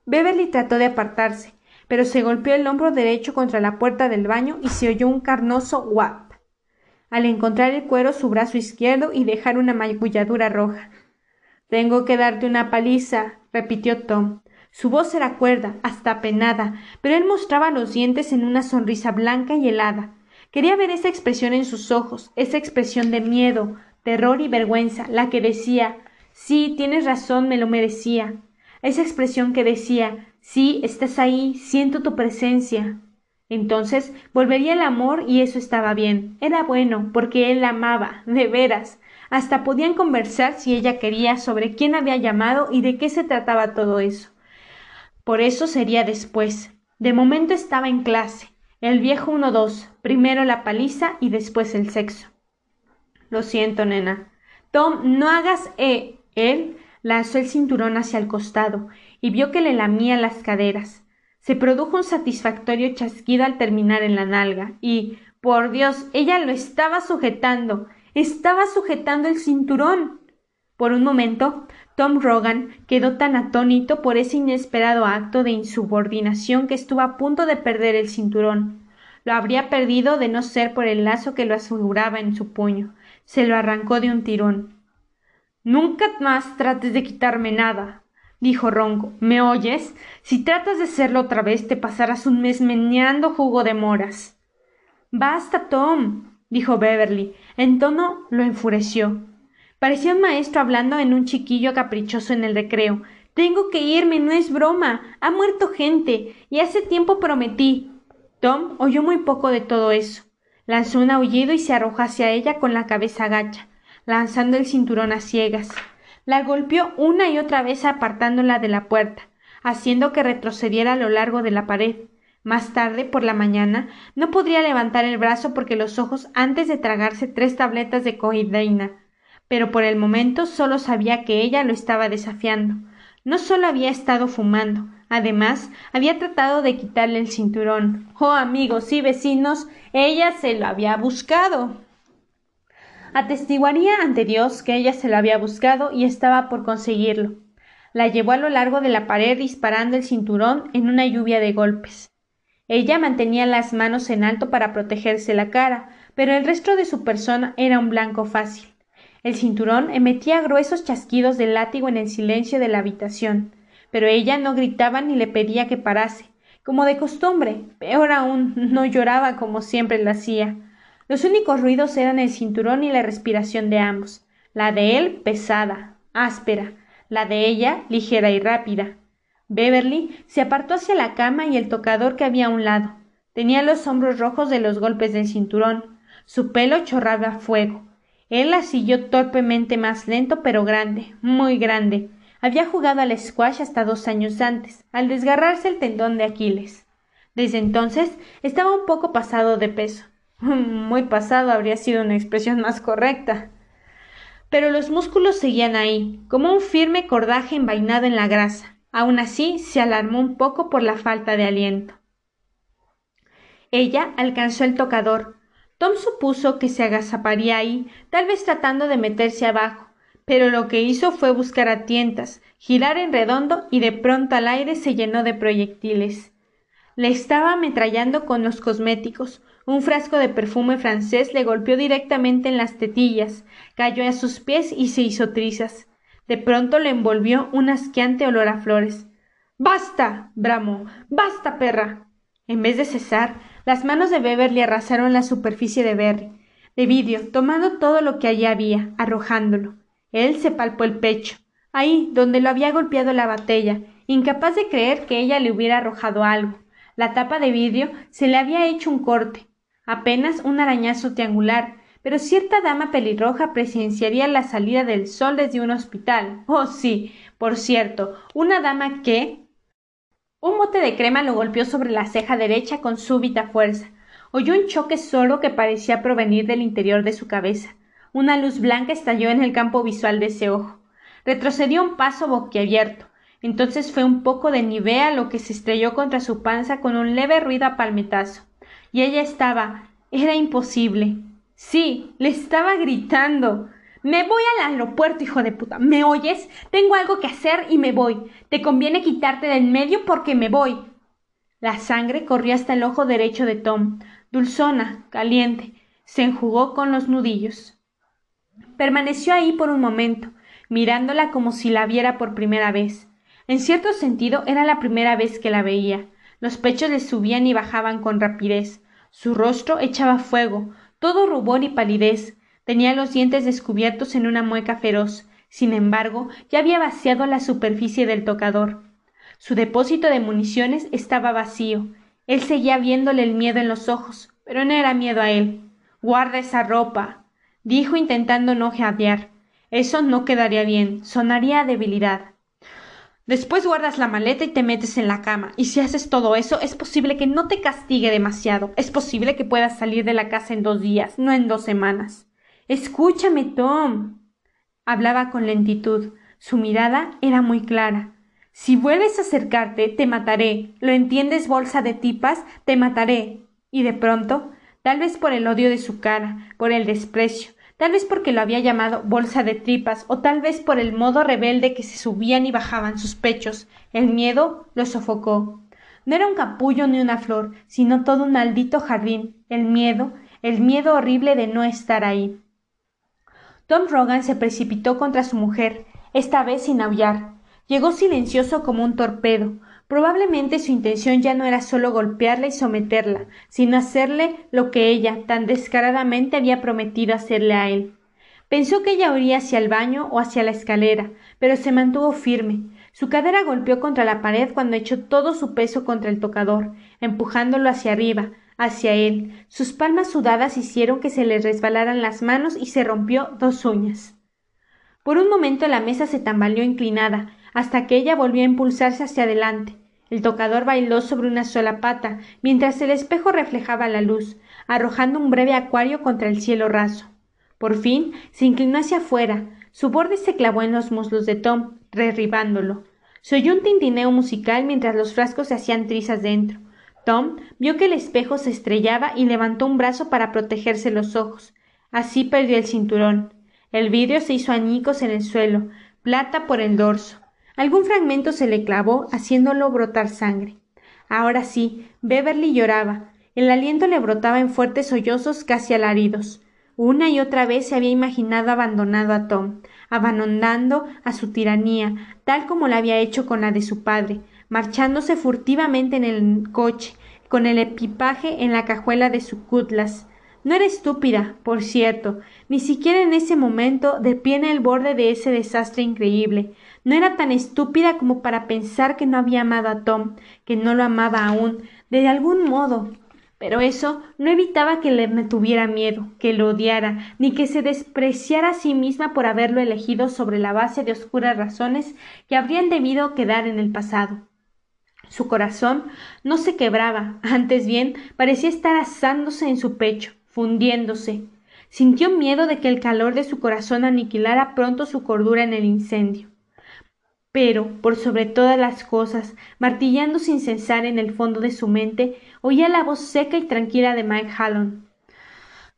Beverly trató de apartarse, pero se golpeó el hombro derecho contra la puerta del baño y se oyó un carnoso wap al encontrar el cuero su brazo izquierdo y dejar una magulladura roja. Tengo que darte una paliza, repitió Tom. Su voz era cuerda, hasta penada, pero él mostraba los dientes en una sonrisa blanca y helada. Quería ver esa expresión en sus ojos, esa expresión de miedo, terror y vergüenza, la que decía Sí, tienes razón, me lo merecía. Esa expresión que decía Sí, estás ahí, siento tu presencia. Entonces volvería el amor y eso estaba bien. Era bueno, porque él la amaba, de veras. Hasta podían conversar si ella quería sobre quién había llamado y de qué se trataba todo eso. Por eso sería después. De momento estaba en clase. El viejo uno dos, primero la paliza y después el sexo. Lo siento, nena. Tom, no hagas eh. Él lanzó el cinturón hacia el costado y vio que le lamía las caderas. Se produjo un satisfactorio chasquido al terminar en la nalga y, por Dios, ella lo estaba sujetando. Estaba sujetando el cinturón. Por un momento, Tom Rogan quedó tan atónito por ese inesperado acto de insubordinación que estuvo a punto de perder el cinturón. Lo habría perdido de no ser por el lazo que lo aseguraba en su puño. Se lo arrancó de un tirón. Nunca más trates de quitarme nada, dijo ronco. ¿Me oyes? Si tratas de hacerlo otra vez te pasarás un mes meneando jugo de moras. Basta, Tom, dijo Beverly. En tono lo enfureció. Parecía un maestro hablando en un chiquillo caprichoso en el recreo. Tengo que irme, no es broma. Ha muerto gente, y hace tiempo prometí. Tom oyó muy poco de todo eso. Lanzó un aullido y se arrojó hacia ella con la cabeza gacha, lanzando el cinturón a ciegas. La golpeó una y otra vez apartándola de la puerta, haciendo que retrocediera a lo largo de la pared. Más tarde, por la mañana, no podría levantar el brazo porque los ojos antes de tragarse tres tabletas de coideína. Pero por el momento solo sabía que ella lo estaba desafiando. No solo había estado fumando, además había tratado de quitarle el cinturón. Oh, amigos y vecinos, ella se lo había buscado. Atestiguaría ante Dios que ella se lo había buscado y estaba por conseguirlo. La llevó a lo largo de la pared disparando el cinturón en una lluvia de golpes. Ella mantenía las manos en alto para protegerse la cara, pero el resto de su persona era un blanco fácil. El cinturón emitía gruesos chasquidos de látigo en el silencio de la habitación, pero ella no gritaba ni le pedía que parase, como de costumbre, peor aún, no lloraba como siempre lo hacía. Los únicos ruidos eran el cinturón y la respiración de ambos, la de él pesada, áspera, la de ella ligera y rápida. Beverly se apartó hacia la cama y el tocador que había a un lado. Tenía los hombros rojos de los golpes del cinturón. Su pelo chorraba fuego. Él la siguió torpemente más lento pero grande, muy grande. Había jugado al squash hasta dos años antes, al desgarrarse el tendón de Aquiles. Desde entonces estaba un poco pasado de peso. [laughs] Muy pasado habría sido una expresión más correcta. Pero los músculos seguían ahí, como un firme cordaje envainado en la grasa. Aun así, se alarmó un poco por la falta de aliento. Ella alcanzó el tocador. Tom supuso que se agazaparía ahí, tal vez tratando de meterse abajo, pero lo que hizo fue buscar a tientas, girar en redondo y de pronto al aire se llenó de proyectiles. Le estaba ametrallando con los cosméticos. Un frasco de perfume francés le golpeó directamente en las tetillas, cayó a sus pies y se hizo trizas. De pronto le envolvió un asqueante olor a flores. Basta. bramó. Basta, perra. En vez de cesar, las manos de Beverly arrasaron la superficie de Berry, de vidrio, tomando todo lo que allí había, arrojándolo. Él se palpó el pecho, ahí donde lo había golpeado la batella, incapaz de creer que ella le hubiera arrojado algo. La tapa de vidrio se le había hecho un corte, apenas un arañazo triangular, pero cierta dama pelirroja presenciaría la salida del sol desde un hospital. Oh, sí, por cierto, una dama que. Un bote de crema lo golpeó sobre la ceja derecha con súbita fuerza. Oyó un choque sordo que parecía provenir del interior de su cabeza. Una luz blanca estalló en el campo visual de ese ojo. Retrocedió un paso boquiabierto. Entonces fue un poco de nivea lo que se estrelló contra su panza con un leve ruido a palmetazo. Y ella estaba. Era imposible. Sí, le estaba gritando. Me voy al aeropuerto, hijo de puta. ¿Me oyes? Tengo algo que hacer y me voy. Te conviene quitarte del medio porque me voy. La sangre corrió hasta el ojo derecho de Tom, dulzona, caliente. Se enjugó con los nudillos. Permaneció ahí por un momento, mirándola como si la viera por primera vez. En cierto sentido era la primera vez que la veía. Los pechos le subían y bajaban con rapidez. Su rostro echaba fuego, todo rubor y palidez. Tenía los dientes descubiertos en una mueca feroz. Sin embargo, ya había vaciado la superficie del tocador. Su depósito de municiones estaba vacío. Él seguía viéndole el miedo en los ojos, pero no era miedo a él. Guarda esa ropa, dijo intentando no jadear. Eso no quedaría bien, sonaría a debilidad. Después guardas la maleta y te metes en la cama. Y si haces todo eso, es posible que no te castigue demasiado. Es posible que puedas salir de la casa en dos días, no en dos semanas. Escúchame, Tom. Hablaba con lentitud. Su mirada era muy clara. Si vuelves a acercarte, te mataré. ¿Lo entiendes, bolsa de tipas? Te mataré. Y de pronto, tal vez por el odio de su cara, por el desprecio, tal vez porque lo había llamado bolsa de tripas, o tal vez por el modo rebelde que se subían y bajaban sus pechos. El miedo lo sofocó. No era un capullo ni una flor, sino todo un maldito jardín. El miedo, el miedo horrible de no estar ahí. Tom Rogan se precipitó contra su mujer, esta vez sin aullar. Llegó silencioso como un torpedo, Probablemente su intención ya no era solo golpearla y someterla, sino hacerle lo que ella tan descaradamente había prometido hacerle a él. Pensó que ella huiría hacia el baño o hacia la escalera, pero se mantuvo firme. Su cadera golpeó contra la pared cuando echó todo su peso contra el tocador, empujándolo hacia arriba, hacia él. Sus palmas sudadas hicieron que se le resbalaran las manos y se rompió dos uñas. Por un momento la mesa se tambaleó inclinada, hasta que ella volvió a impulsarse hacia adelante. El tocador bailó sobre una sola pata, mientras el espejo reflejaba la luz, arrojando un breve acuario contra el cielo raso. Por fin se inclinó hacia afuera, su borde se clavó en los muslos de Tom, derribándolo. Se oyó un tintineo musical mientras los frascos se hacían trizas dentro. Tom vio que el espejo se estrellaba y levantó un brazo para protegerse los ojos. Así perdió el cinturón. El vidrio se hizo añicos en el suelo, plata por el dorso. Algún fragmento se le clavó, haciéndolo brotar sangre. Ahora sí, Beverly lloraba. El aliento le brotaba en fuertes sollozos casi alaridos. Una y otra vez se había imaginado abandonado a Tom, abandonando a su tiranía, tal como la había hecho con la de su padre, marchándose furtivamente en el coche, con el equipaje en la cajuela de su cutlas. No era estúpida, por cierto, ni siquiera en ese momento, de pie en el borde de ese desastre increíble. No era tan estúpida como para pensar que no había amado a Tom, que no lo amaba aún, de algún modo, pero eso no evitaba que le tuviera miedo, que lo odiara, ni que se despreciara a sí misma por haberlo elegido sobre la base de oscuras razones que habrían debido quedar en el pasado. Su corazón no se quebraba, antes bien parecía estar asándose en su pecho, fundiéndose. Sintió miedo de que el calor de su corazón aniquilara pronto su cordura en el incendio pero, por sobre todas las cosas, martillando sin cesar en el fondo de su mente, oía la voz seca y tranquila de Mike Hallon.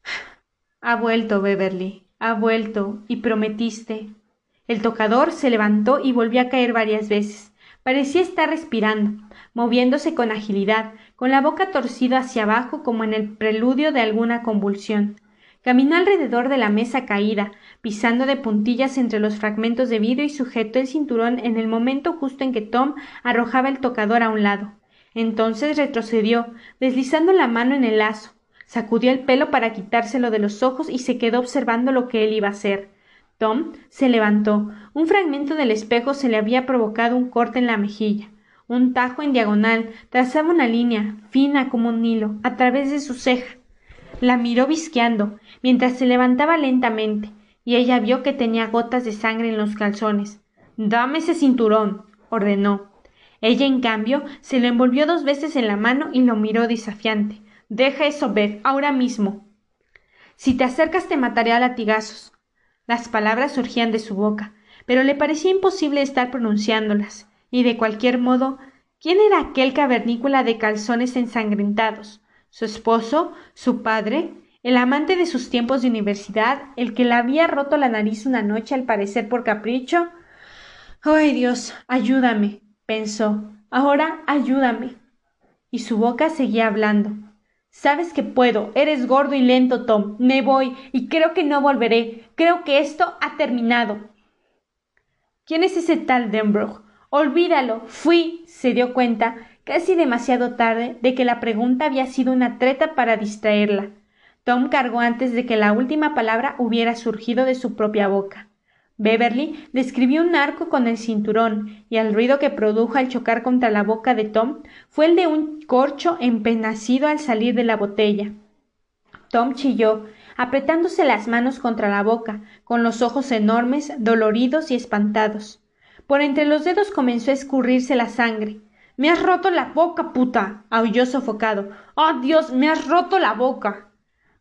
[sighs] Ha vuelto, Beverly, ha vuelto, y prometiste. El tocador se levantó y volvió a caer varias veces. Parecía estar respirando, moviéndose con agilidad, con la boca torcida hacia abajo como en el preludio de alguna convulsión. Caminó alrededor de la mesa caída, pisando de puntillas entre los fragmentos de vidrio y sujetó el cinturón en el momento justo en que Tom arrojaba el tocador a un lado. Entonces retrocedió, deslizando la mano en el lazo, sacudió el pelo para quitárselo de los ojos y se quedó observando lo que él iba a hacer. Tom se levantó. Un fragmento del espejo se le había provocado un corte en la mejilla. Un tajo en diagonal trazaba una línea, fina como un hilo, a través de su ceja. La miró visqueando, mientras se levantaba lentamente, y ella vio que tenía gotas de sangre en los calzones. Dame ese cinturón, ordenó. Ella, en cambio, se lo envolvió dos veces en la mano y lo miró desafiante. Deja eso ver, ahora mismo. Si te acercas te mataré a latigazos. Las palabras surgían de su boca, pero le parecía imposible estar pronunciándolas, y de cualquier modo, ¿quién era aquel cavernícola de calzones ensangrentados? su esposo, su padre, el amante de sus tiempos de universidad, el que le había roto la nariz una noche al parecer por capricho. ¡Ay Dios! ayúdame. pensó. Ahora ayúdame. Y su boca seguía hablando. Sabes que puedo. Eres gordo y lento, Tom. Me voy y creo que no volveré. Creo que esto ha terminado. ¿Quién es ese tal Denbrough? Olvídalo. Fui. se dio cuenta casi demasiado tarde, de que la pregunta había sido una treta para distraerla. Tom cargó antes de que la última palabra hubiera surgido de su propia boca. Beverly describió un arco con el cinturón, y el ruido que produjo al chocar contra la boca de Tom fue el de un corcho empenacido al salir de la botella. Tom chilló, apretándose las manos contra la boca, con los ojos enormes, doloridos y espantados. Por entre los dedos comenzó a escurrirse la sangre. Me has roto la boca, puta. aulló sofocado. Oh Dios. me has roto la boca.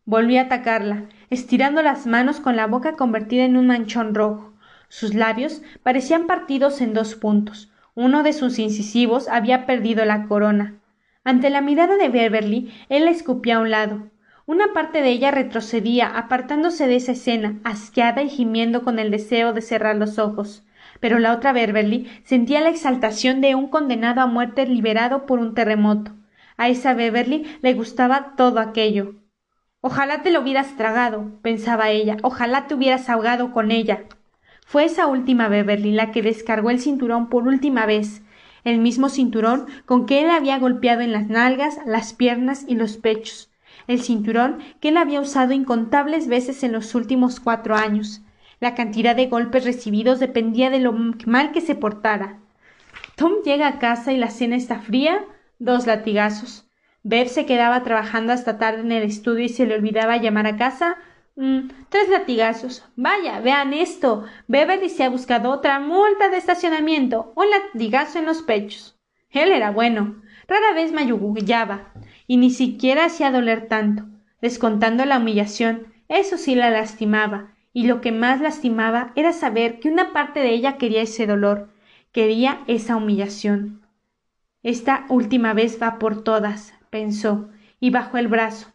Volví a atacarla, estirando las manos con la boca convertida en un manchón rojo. Sus labios parecían partidos en dos puntos. Uno de sus incisivos había perdido la corona. Ante la mirada de Beverly, él la escupía a un lado. Una parte de ella retrocedía, apartándose de esa escena, asqueada y gimiendo con el deseo de cerrar los ojos pero la otra Beverly sentía la exaltación de un condenado a muerte liberado por un terremoto. A esa Beverly le gustaba todo aquello. Ojalá te lo hubieras tragado, pensaba ella, ojalá te hubieras ahogado con ella. Fue esa última Beverly la que descargó el cinturón por última vez, el mismo cinturón con que él había golpeado en las nalgas, las piernas y los pechos, el cinturón que él había usado incontables veces en los últimos cuatro años, la cantidad de golpes recibidos dependía de lo mal que se portara. Tom llega a casa y la cena está fría, dos latigazos. Bev se quedaba trabajando hasta tarde en el estudio y se le olvidaba llamar a casa. Mm, tres latigazos. Vaya, vean esto. Beverly se ha buscado otra multa de estacionamiento, un latigazo en los pechos. Él era bueno. Rara vez mayugullaba, y ni siquiera hacía doler tanto, descontando la humillación. Eso sí la lastimaba, y lo que más lastimaba era saber que una parte de ella quería ese dolor, quería esa humillación. Esta última vez va por todas, pensó, y bajó el brazo.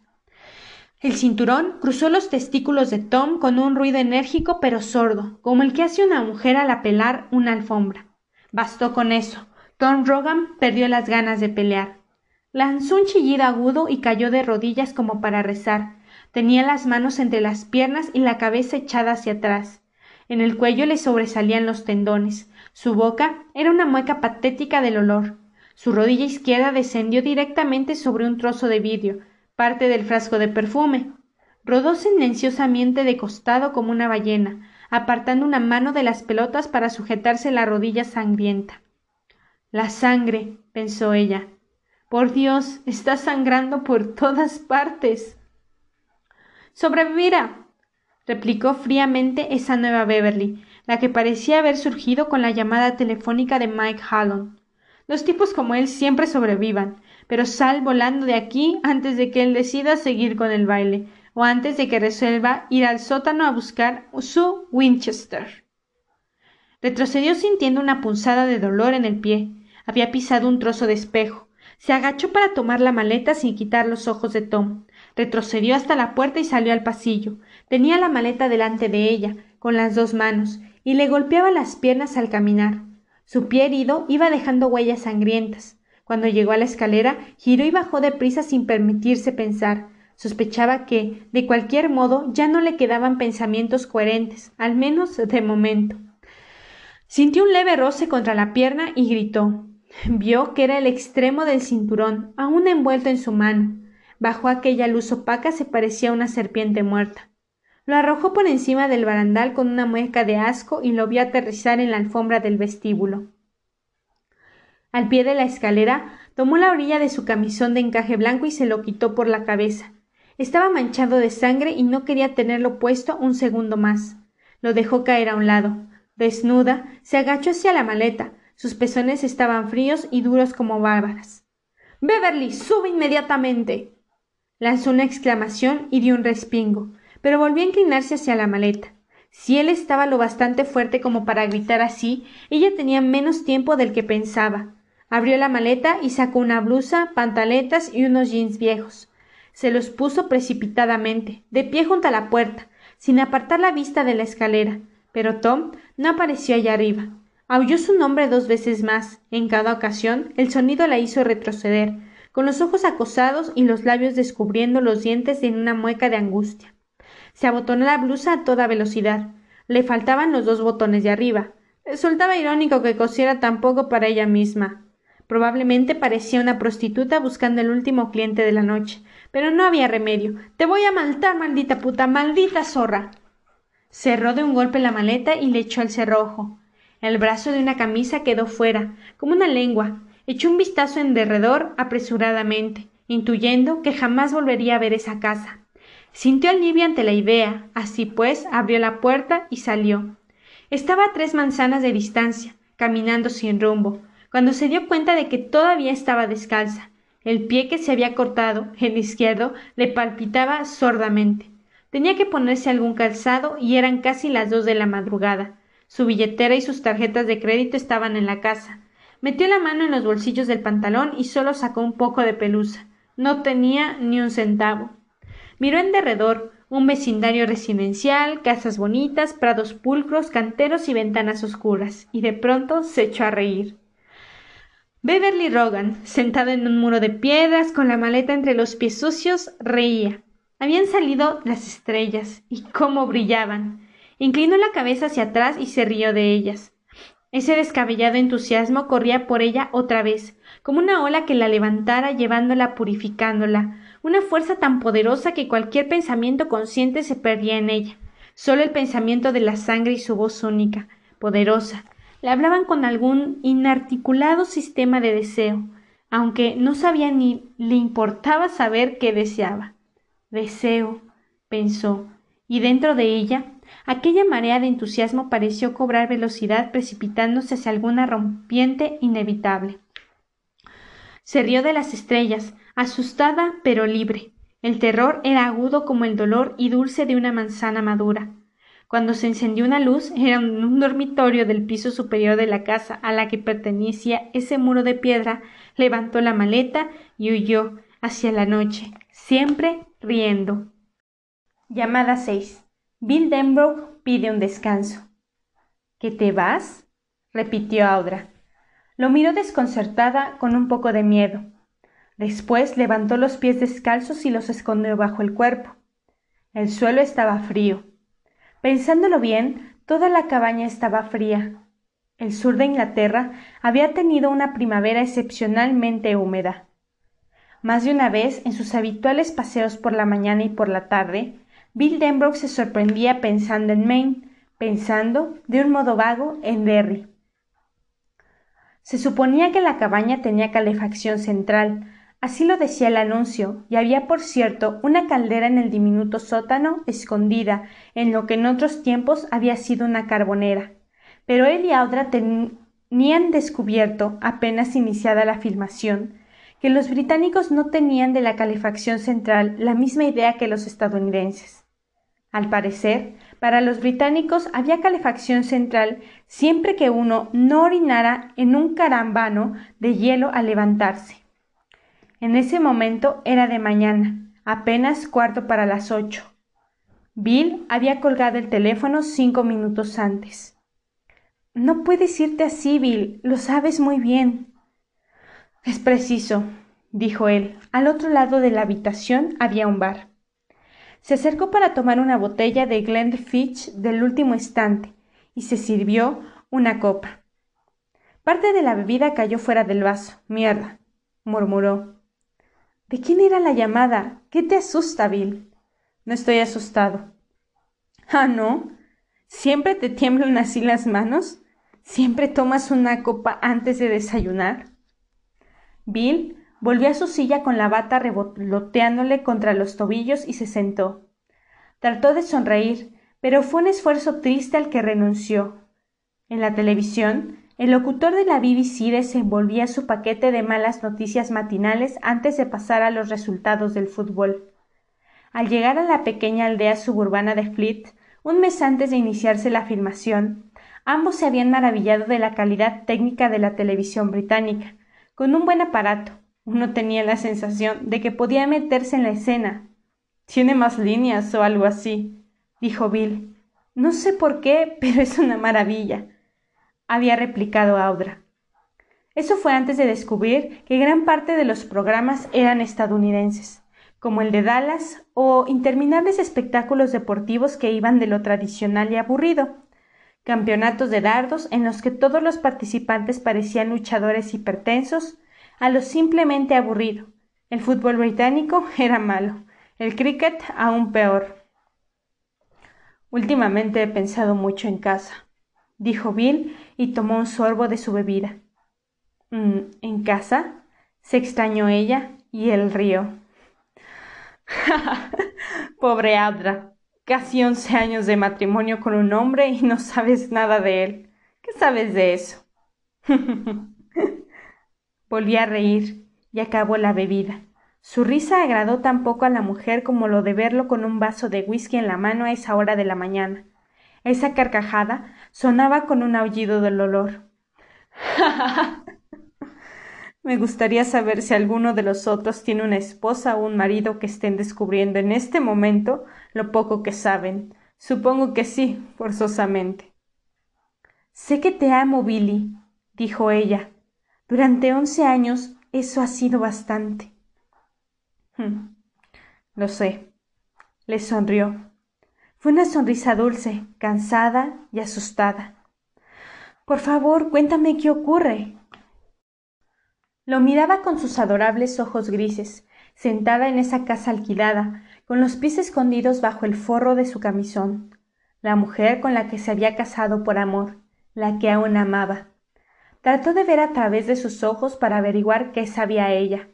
El cinturón cruzó los testículos de Tom con un ruido enérgico pero sordo, como el que hace una mujer al apelar una alfombra. Bastó con eso. Tom Rogan perdió las ganas de pelear. Lanzó un chillido agudo y cayó de rodillas como para rezar. Tenía las manos entre las piernas y la cabeza echada hacia atrás. En el cuello le sobresalían los tendones. Su boca era una mueca patética del olor. Su rodilla izquierda descendió directamente sobre un trozo de vidrio, parte del frasco de perfume. Rodó silenciosamente de costado como una ballena, apartando una mano de las pelotas para sujetarse la rodilla sangrienta. La sangre, pensó ella. Por Dios, está sangrando por todas partes. Sobrevivirá, replicó fríamente esa nueva Beverly, la que parecía haber surgido con la llamada telefónica de Mike Hallon. Los tipos como él siempre sobrevivan, pero sal volando de aquí antes de que él decida seguir con el baile, o antes de que resuelva ir al sótano a buscar su Winchester. Retrocedió sintiendo una punzada de dolor en el pie. Había pisado un trozo de espejo. Se agachó para tomar la maleta sin quitar los ojos de Tom. Retrocedió hasta la puerta y salió al pasillo. Tenía la maleta delante de ella, con las dos manos, y le golpeaba las piernas al caminar. Su pie herido iba dejando huellas sangrientas. Cuando llegó a la escalera, giró y bajó deprisa sin permitirse pensar. Sospechaba que, de cualquier modo, ya no le quedaban pensamientos coherentes, al menos de momento. Sintió un leve roce contra la pierna y gritó. Vio que era el extremo del cinturón, aún envuelto en su mano. Bajo aquella luz opaca se parecía una serpiente muerta. Lo arrojó por encima del barandal con una mueca de asco y lo vio aterrizar en la alfombra del vestíbulo. Al pie de la escalera tomó la orilla de su camisón de encaje blanco y se lo quitó por la cabeza. Estaba manchado de sangre y no quería tenerlo puesto un segundo más. Lo dejó caer a un lado. Desnuda, se agachó hacia la maleta. Sus pezones estaban fríos y duros como bárbaras. Beverly, sube inmediatamente. Lanzó una exclamación y dio un respingo pero volvió a inclinarse hacia la maleta. Si él estaba lo bastante fuerte como para gritar así, ella tenía menos tiempo del que pensaba. Abrió la maleta y sacó una blusa, pantaletas y unos jeans viejos. Se los puso precipitadamente, de pie junto a la puerta, sin apartar la vista de la escalera. Pero Tom no apareció allá arriba. Aulló su nombre dos veces más. En cada ocasión el sonido la hizo retroceder, con los ojos acosados y los labios descubriendo los dientes en una mueca de angustia. Se abotonó la blusa a toda velocidad. Le faltaban los dos botones de arriba. Resultaba irónico que cosiera tan poco para ella misma. Probablemente parecía una prostituta buscando el último cliente de la noche. Pero no había remedio. Te voy a maltar, maldita puta, maldita zorra. Cerró de un golpe la maleta y le echó el cerrojo. El brazo de una camisa quedó fuera, como una lengua. Echó un vistazo en derredor apresuradamente, intuyendo que jamás volvería a ver esa casa. Sintió alivio ante la idea, así pues abrió la puerta y salió. Estaba a tres manzanas de distancia, caminando sin rumbo, cuando se dio cuenta de que todavía estaba descalza. El pie que se había cortado, el izquierdo, le palpitaba sordamente. Tenía que ponerse algún calzado y eran casi las dos de la madrugada. Su billetera y sus tarjetas de crédito estaban en la casa. Metió la mano en los bolsillos del pantalón y solo sacó un poco de pelusa. No tenía ni un centavo. Miró en derredor un vecindario residencial, casas bonitas, prados pulcros, canteros y ventanas oscuras, y de pronto se echó a reír. Beverly Rogan, sentado en un muro de piedras con la maleta entre los pies sucios, reía. Habían salido las estrellas, y cómo brillaban. Inclinó la cabeza hacia atrás y se rió de ellas. Ese descabellado entusiasmo corría por ella otra vez, como una ola que la levantara llevándola purificándola, una fuerza tan poderosa que cualquier pensamiento consciente se perdía en ella. Solo el pensamiento de la sangre y su voz única, poderosa, le hablaban con algún inarticulado sistema de deseo, aunque no sabía ni le importaba saber qué deseaba. Deseo, pensó, y dentro de ella aquella marea de entusiasmo pareció cobrar velocidad precipitándose hacia alguna rompiente inevitable. Se rió de las estrellas, asustada pero libre. El terror era agudo como el dolor y dulce de una manzana madura. Cuando se encendió una luz era en un dormitorio del piso superior de la casa a la que pertenecía ese muro de piedra, levantó la maleta y huyó hacia la noche, siempre riendo. Llamada 6. Bill Denbrough pide un descanso. ¿Que te vas? repitió Audra. Lo miró desconcertada con un poco de miedo. Después levantó los pies descalzos y los escondió bajo el cuerpo. El suelo estaba frío. Pensándolo bien, toda la cabaña estaba fría. El sur de Inglaterra había tenido una primavera excepcionalmente húmeda. Más de una vez, en sus habituales paseos por la mañana y por la tarde, Bill Denbrough se sorprendía pensando en Maine, pensando, de un modo vago, en Derry. Se suponía que la cabaña tenía calefacción central, así lo decía el anuncio, y había, por cierto, una caldera en el diminuto sótano, escondida, en lo que en otros tiempos había sido una carbonera. Pero él y Audra tenían descubierto, apenas iniciada la filmación, que los británicos no tenían de la calefacción central la misma idea que los estadounidenses. Al parecer, para los británicos había calefacción central siempre que uno no orinara en un carambano de hielo al levantarse. En ese momento era de mañana, apenas cuarto para las ocho. Bill había colgado el teléfono cinco minutos antes. No puedes irte así, Bill, lo sabes muy bien. Es preciso, dijo él. Al otro lado de la habitación había un bar. Se acercó para tomar una botella de Glenfiddich del último estante y se sirvió una copa. Parte de la bebida cayó fuera del vaso. Mierda, murmuró. ¿De quién era la llamada? ¿Qué te asusta, Bill? No estoy asustado. Ah, no. ¿Siempre te tiemblan así las manos? ¿Siempre tomas una copa antes de desayunar? Bill Volvió a su silla con la bata revoloteándole contra los tobillos y se sentó. Trató de sonreír, pero fue un esfuerzo triste al que renunció. En la televisión, el locutor de la BBC desenvolvía su paquete de malas noticias matinales antes de pasar a los resultados del fútbol. Al llegar a la pequeña aldea suburbana de Fleet, un mes antes de iniciarse la filmación, ambos se habían maravillado de la calidad técnica de la televisión británica, con un buen aparato, uno tenía la sensación de que podía meterse en la escena. Tiene más líneas o algo así, dijo Bill. No sé por qué, pero es una maravilla, había replicado Audra. Eso fue antes de descubrir que gran parte de los programas eran estadounidenses, como el de Dallas o interminables espectáculos deportivos que iban de lo tradicional y aburrido, campeonatos de dardos en los que todos los participantes parecían luchadores hipertensos, a lo simplemente aburrido. El fútbol británico [laughs] era malo, el cricket aún peor. Últimamente he pensado mucho en casa, dijo Bill y tomó un sorbo de su bebida. Mm, ¿En casa? se extrañó ella y él rió. [laughs] Pobre Abra, casi once años de matrimonio con un hombre y no sabes nada de él. ¿Qué sabes de eso? [laughs] Volví a reír y acabó la bebida. Su risa agradó tan poco a la mujer como lo de verlo con un vaso de whisky en la mano a esa hora de la mañana. Esa carcajada sonaba con un aullido del olor. [laughs] Me gustaría saber si alguno de los otros tiene una esposa o un marido que estén descubriendo en este momento lo poco que saben. Supongo que sí, forzosamente. Sé que te amo, Billy, dijo ella, durante once años eso ha sido bastante. Hmm, lo sé. Le sonrió. Fue una sonrisa dulce, cansada y asustada. Por favor, cuéntame qué ocurre. Lo miraba con sus adorables ojos grises, sentada en esa casa alquilada, con los pies escondidos bajo el forro de su camisón, la mujer con la que se había casado por amor, la que aún amaba. Trató de ver a través de sus ojos para averiguar qué sabía ella.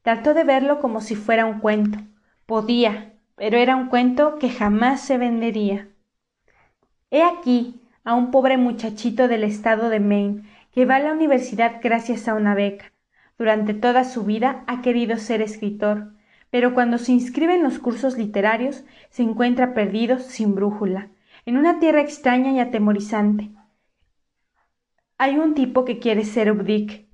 Trató de verlo como si fuera un cuento. Podía, pero era un cuento que jamás se vendería. He aquí a un pobre muchachito del estado de Maine que va a la universidad gracias a una beca. Durante toda su vida ha querido ser escritor, pero cuando se inscribe en los cursos literarios se encuentra perdido sin brújula, en una tierra extraña y atemorizante. Hay un tipo que quiere ser Updike,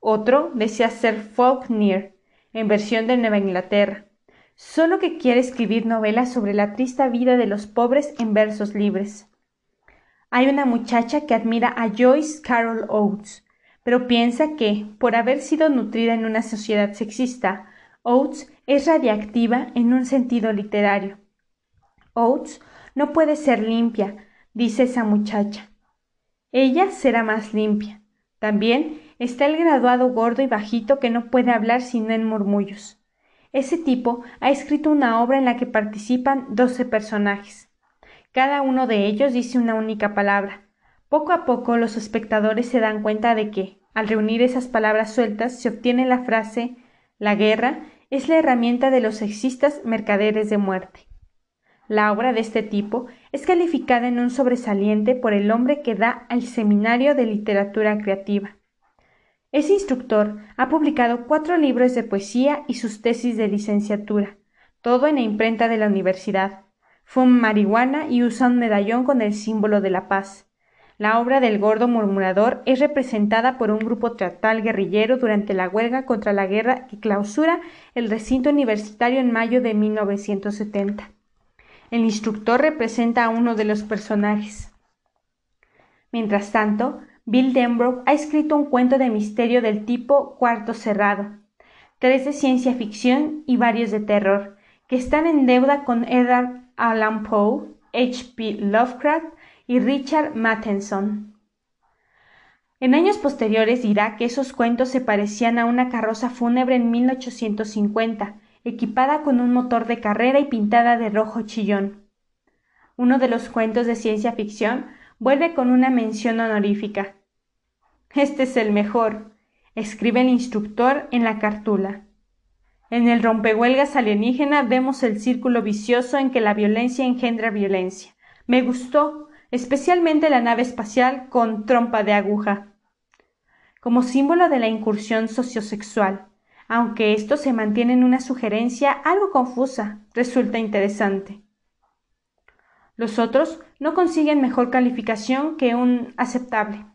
otro desea ser Faulkner, en versión de Nueva Inglaterra, solo que quiere escribir novelas sobre la triste vida de los pobres en versos libres. Hay una muchacha que admira a Joyce Carol Oates, pero piensa que, por haber sido nutrida en una sociedad sexista, Oates es radiactiva en un sentido literario. Oates no puede ser limpia, dice esa muchacha. Ella será más limpia. También está el graduado gordo y bajito que no puede hablar sino en murmullos. Ese tipo ha escrito una obra en la que participan doce personajes. Cada uno de ellos dice una única palabra. Poco a poco los espectadores se dan cuenta de que, al reunir esas palabras sueltas, se obtiene la frase La guerra es la herramienta de los sexistas mercaderes de muerte. La obra de este tipo es calificada en un sobresaliente por el hombre que da al Seminario de Literatura Creativa. Ese instructor ha publicado cuatro libros de poesía y sus tesis de licenciatura, todo en la imprenta de la universidad. Fuma marihuana y usa un medallón con el símbolo de la paz. La obra del gordo murmurador es representada por un grupo teatral guerrillero durante la huelga contra la guerra que clausura el recinto universitario en mayo de 1970. El instructor representa a uno de los personajes. Mientras tanto, Bill Denbrough ha escrito un cuento de misterio del tipo Cuarto Cerrado, tres de ciencia ficción y varios de terror, que están en deuda con Edgar Allan Poe, H.P. Lovecraft y Richard Matheson. En años posteriores dirá que esos cuentos se parecían a una carroza fúnebre en 1850, equipada con un motor de carrera y pintada de rojo chillón. Uno de los cuentos de ciencia ficción vuelve con una mención honorífica. Este es el mejor, escribe el instructor en la cartula. En el rompehuelgas alienígena vemos el círculo vicioso en que la violencia engendra violencia. Me gustó, especialmente la nave espacial con trompa de aguja. Como símbolo de la incursión sociosexual, aunque esto se mantiene en una sugerencia algo confusa, resulta interesante. Los otros no consiguen mejor calificación que un aceptable.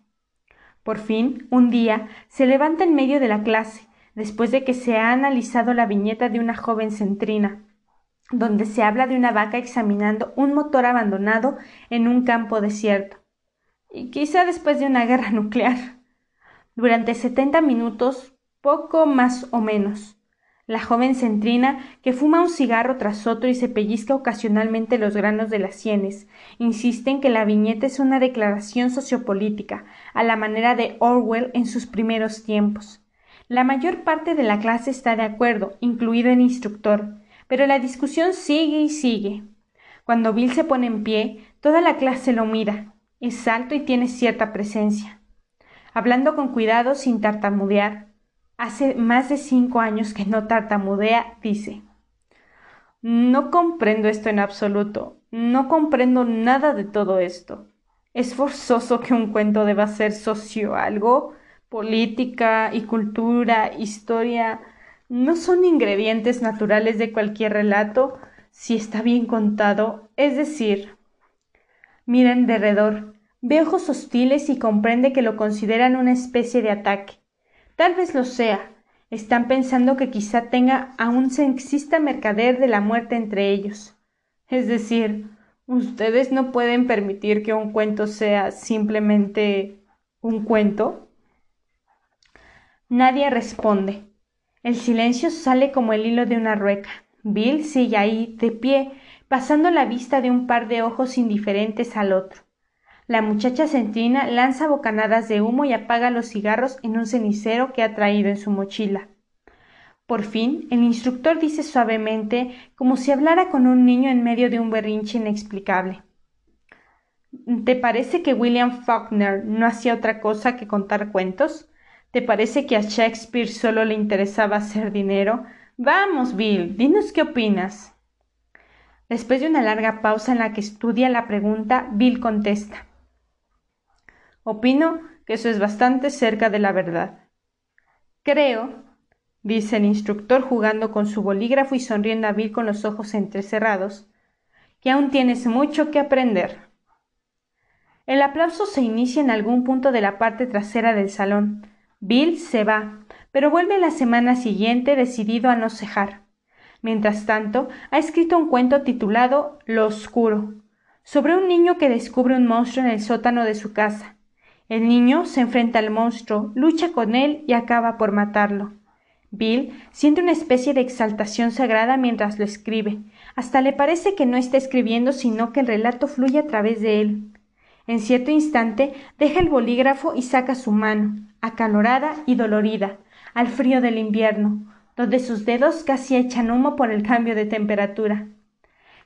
Por fin, un día, se levanta en medio de la clase, después de que se ha analizado la viñeta de una joven centrina, donde se habla de una vaca examinando un motor abandonado en un campo desierto, y quizá después de una guerra [laughs] nuclear. Durante setenta minutos, poco más o menos, la joven centrina, que fuma un cigarro tras otro y se pellizca ocasionalmente los granos de las sienes, insiste en que la viñeta es una declaración sociopolítica, a la manera de Orwell en sus primeros tiempos. La mayor parte de la clase está de acuerdo, incluido el instructor, pero la discusión sigue y sigue. Cuando Bill se pone en pie, toda la clase lo mira. Es alto y tiene cierta presencia. Hablando con cuidado sin tartamudear, hace más de cinco años que no tartamudea, dice No comprendo esto en absoluto. No comprendo nada de todo esto. Es forzoso que un cuento deba ser socio algo. Política y cultura, historia, no son ingredientes naturales de cualquier relato si está bien contado. Es decir, mira en derredor, ve ojos hostiles y comprende que lo consideran una especie de ataque. Tal vez lo sea. Están pensando que quizá tenga a un sexista mercader de la muerte entre ellos. Es decir, ustedes no pueden permitir que un cuento sea simplemente un cuento. Nadie responde. El silencio sale como el hilo de una rueca. Bill sigue ahí, de pie, pasando la vista de un par de ojos indiferentes al otro. La muchacha centrina lanza bocanadas de humo y apaga los cigarros en un cenicero que ha traído en su mochila. Por fin, el instructor dice suavemente, como si hablara con un niño en medio de un berrinche inexplicable. ¿Te parece que William Faulkner no hacía otra cosa que contar cuentos? ¿Te parece que a Shakespeare solo le interesaba hacer dinero? Vamos, Bill, dinos qué opinas. Después de una larga pausa en la que estudia la pregunta, Bill contesta. Opino que eso es bastante cerca de la verdad. Creo, dice el instructor jugando con su bolígrafo y sonriendo a Bill con los ojos entrecerrados, que aún tienes mucho que aprender. El aplauso se inicia en algún punto de la parte trasera del salón. Bill se va, pero vuelve la semana siguiente decidido a no cejar. Mientras tanto, ha escrito un cuento titulado Lo Oscuro, sobre un niño que descubre un monstruo en el sótano de su casa. El niño se enfrenta al monstruo, lucha con él y acaba por matarlo. Bill siente una especie de exaltación sagrada mientras lo escribe. Hasta le parece que no está escribiendo, sino que el relato fluye a través de él. En cierto instante deja el bolígrafo y saca su mano, acalorada y dolorida, al frío del invierno, donde sus dedos casi echan humo por el cambio de temperatura.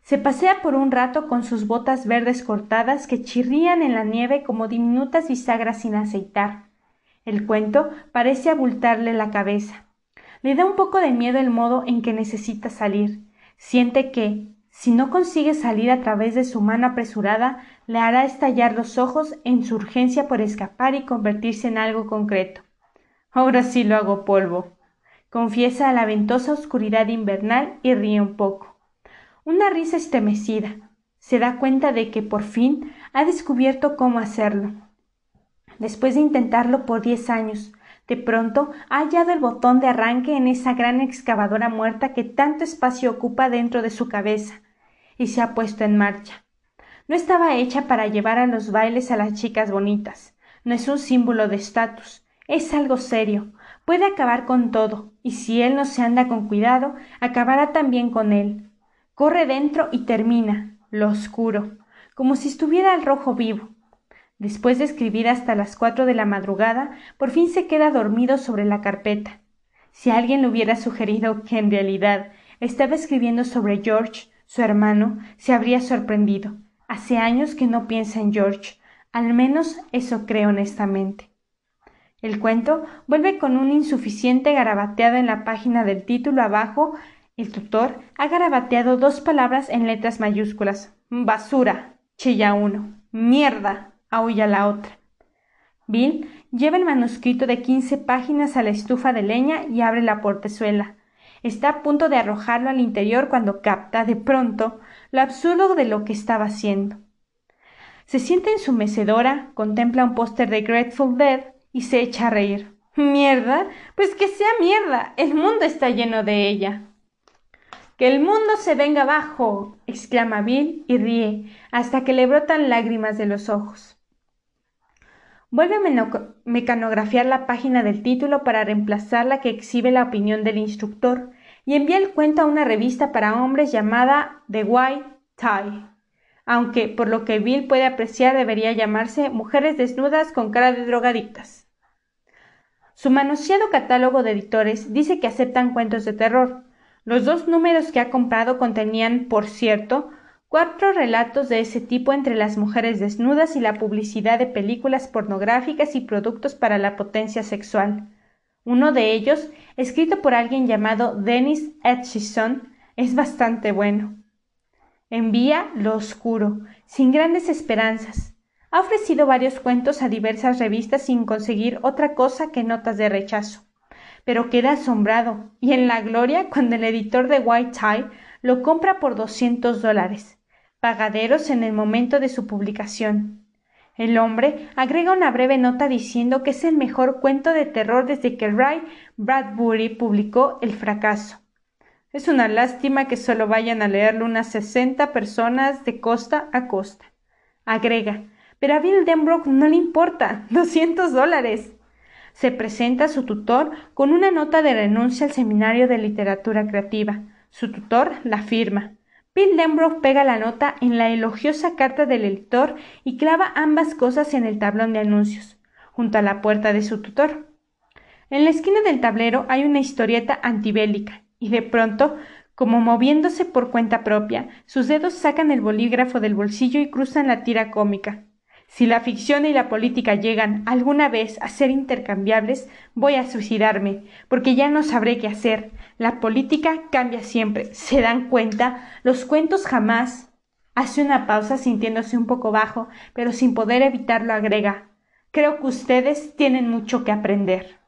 Se pasea por un rato con sus botas verdes cortadas que chirrían en la nieve como diminutas bisagras sin aceitar. El cuento parece abultarle la cabeza. Le da un poco de miedo el modo en que necesita salir. Siente que, si no consigue salir a través de su mano apresurada, le hará estallar los ojos en su urgencia por escapar y convertirse en algo concreto. Ahora sí lo hago polvo, confiesa a la ventosa oscuridad invernal y ríe un poco. Una risa estremecida. Se da cuenta de que por fin ha descubierto cómo hacerlo. Después de intentarlo por diez años, de pronto ha hallado el botón de arranque en esa gran excavadora muerta que tanto espacio ocupa dentro de su cabeza, y se ha puesto en marcha. No estaba hecha para llevar a los bailes a las chicas bonitas, no es un símbolo de estatus, es algo serio, puede acabar con todo, y si él no se anda con cuidado, acabará también con él. Corre dentro y termina, lo oscuro, como si estuviera al rojo vivo, Después de escribir hasta las cuatro de la madrugada, por fin se queda dormido sobre la carpeta. Si alguien le hubiera sugerido que en realidad estaba escribiendo sobre George, su hermano, se habría sorprendido. Hace años que no piensa en George. Al menos eso creo honestamente. El cuento vuelve con un insuficiente garabateado en la página del título abajo. El tutor ha garabateado dos palabras en letras mayúsculas. Basura. Chilla uno. Mierda aulla la otra. Bill lleva el manuscrito de quince páginas a la estufa de leña y abre la portezuela. Está a punto de arrojarlo al interior cuando capta, de pronto, lo absurdo de lo que estaba haciendo. Se sienta en su mecedora, contempla un póster de Grateful Dead y se echa a reír. ¿Mierda? Pues que sea mierda. El mundo está lleno de ella. Que el mundo se venga abajo. exclama Bill y ríe, hasta que le brotan lágrimas de los ojos. Vuelve a mecanografiar la página del título para reemplazar la que exhibe la opinión del instructor y envía el cuento a una revista para hombres llamada The White Tie, aunque por lo que Bill puede apreciar debería llamarse Mujeres desnudas con cara de drogadictas. Su manoseado catálogo de editores dice que aceptan cuentos de terror. Los dos números que ha comprado contenían, por cierto, cuatro relatos de ese tipo entre las mujeres desnudas y la publicidad de películas pornográficas y productos para la potencia sexual. Uno de ellos, escrito por alguien llamado Dennis Etchison, es bastante bueno. Envía lo oscuro, sin grandes esperanzas. Ha ofrecido varios cuentos a diversas revistas sin conseguir otra cosa que notas de rechazo. Pero queda asombrado y en la gloria cuando el editor de White Tie lo compra por doscientos dólares pagaderos en el momento de su publicación. El hombre agrega una breve nota diciendo que es el mejor cuento de terror desde que Ray Bradbury publicó El fracaso. Es una lástima que solo vayan a leerlo unas sesenta personas de costa a costa. Agrega, pero a Bill Denbrook no le importa, doscientos dólares. Se presenta a su tutor con una nota de renuncia al seminario de literatura creativa. Su tutor la firma. Bill Denbrough pega la nota en la elogiosa carta del lector y clava ambas cosas en el tablón de anuncios, junto a la puerta de su tutor. En la esquina del tablero hay una historieta antibélica, y de pronto, como moviéndose por cuenta propia, sus dedos sacan el bolígrafo del bolsillo y cruzan la tira cómica. Si la ficción y la política llegan alguna vez a ser intercambiables, voy a suicidarme, porque ya no sabré qué hacer. La política cambia siempre. ¿Se dan cuenta? Los cuentos jamás. Hace una pausa sintiéndose un poco bajo, pero sin poder evitarlo agrega. Creo que ustedes tienen mucho que aprender.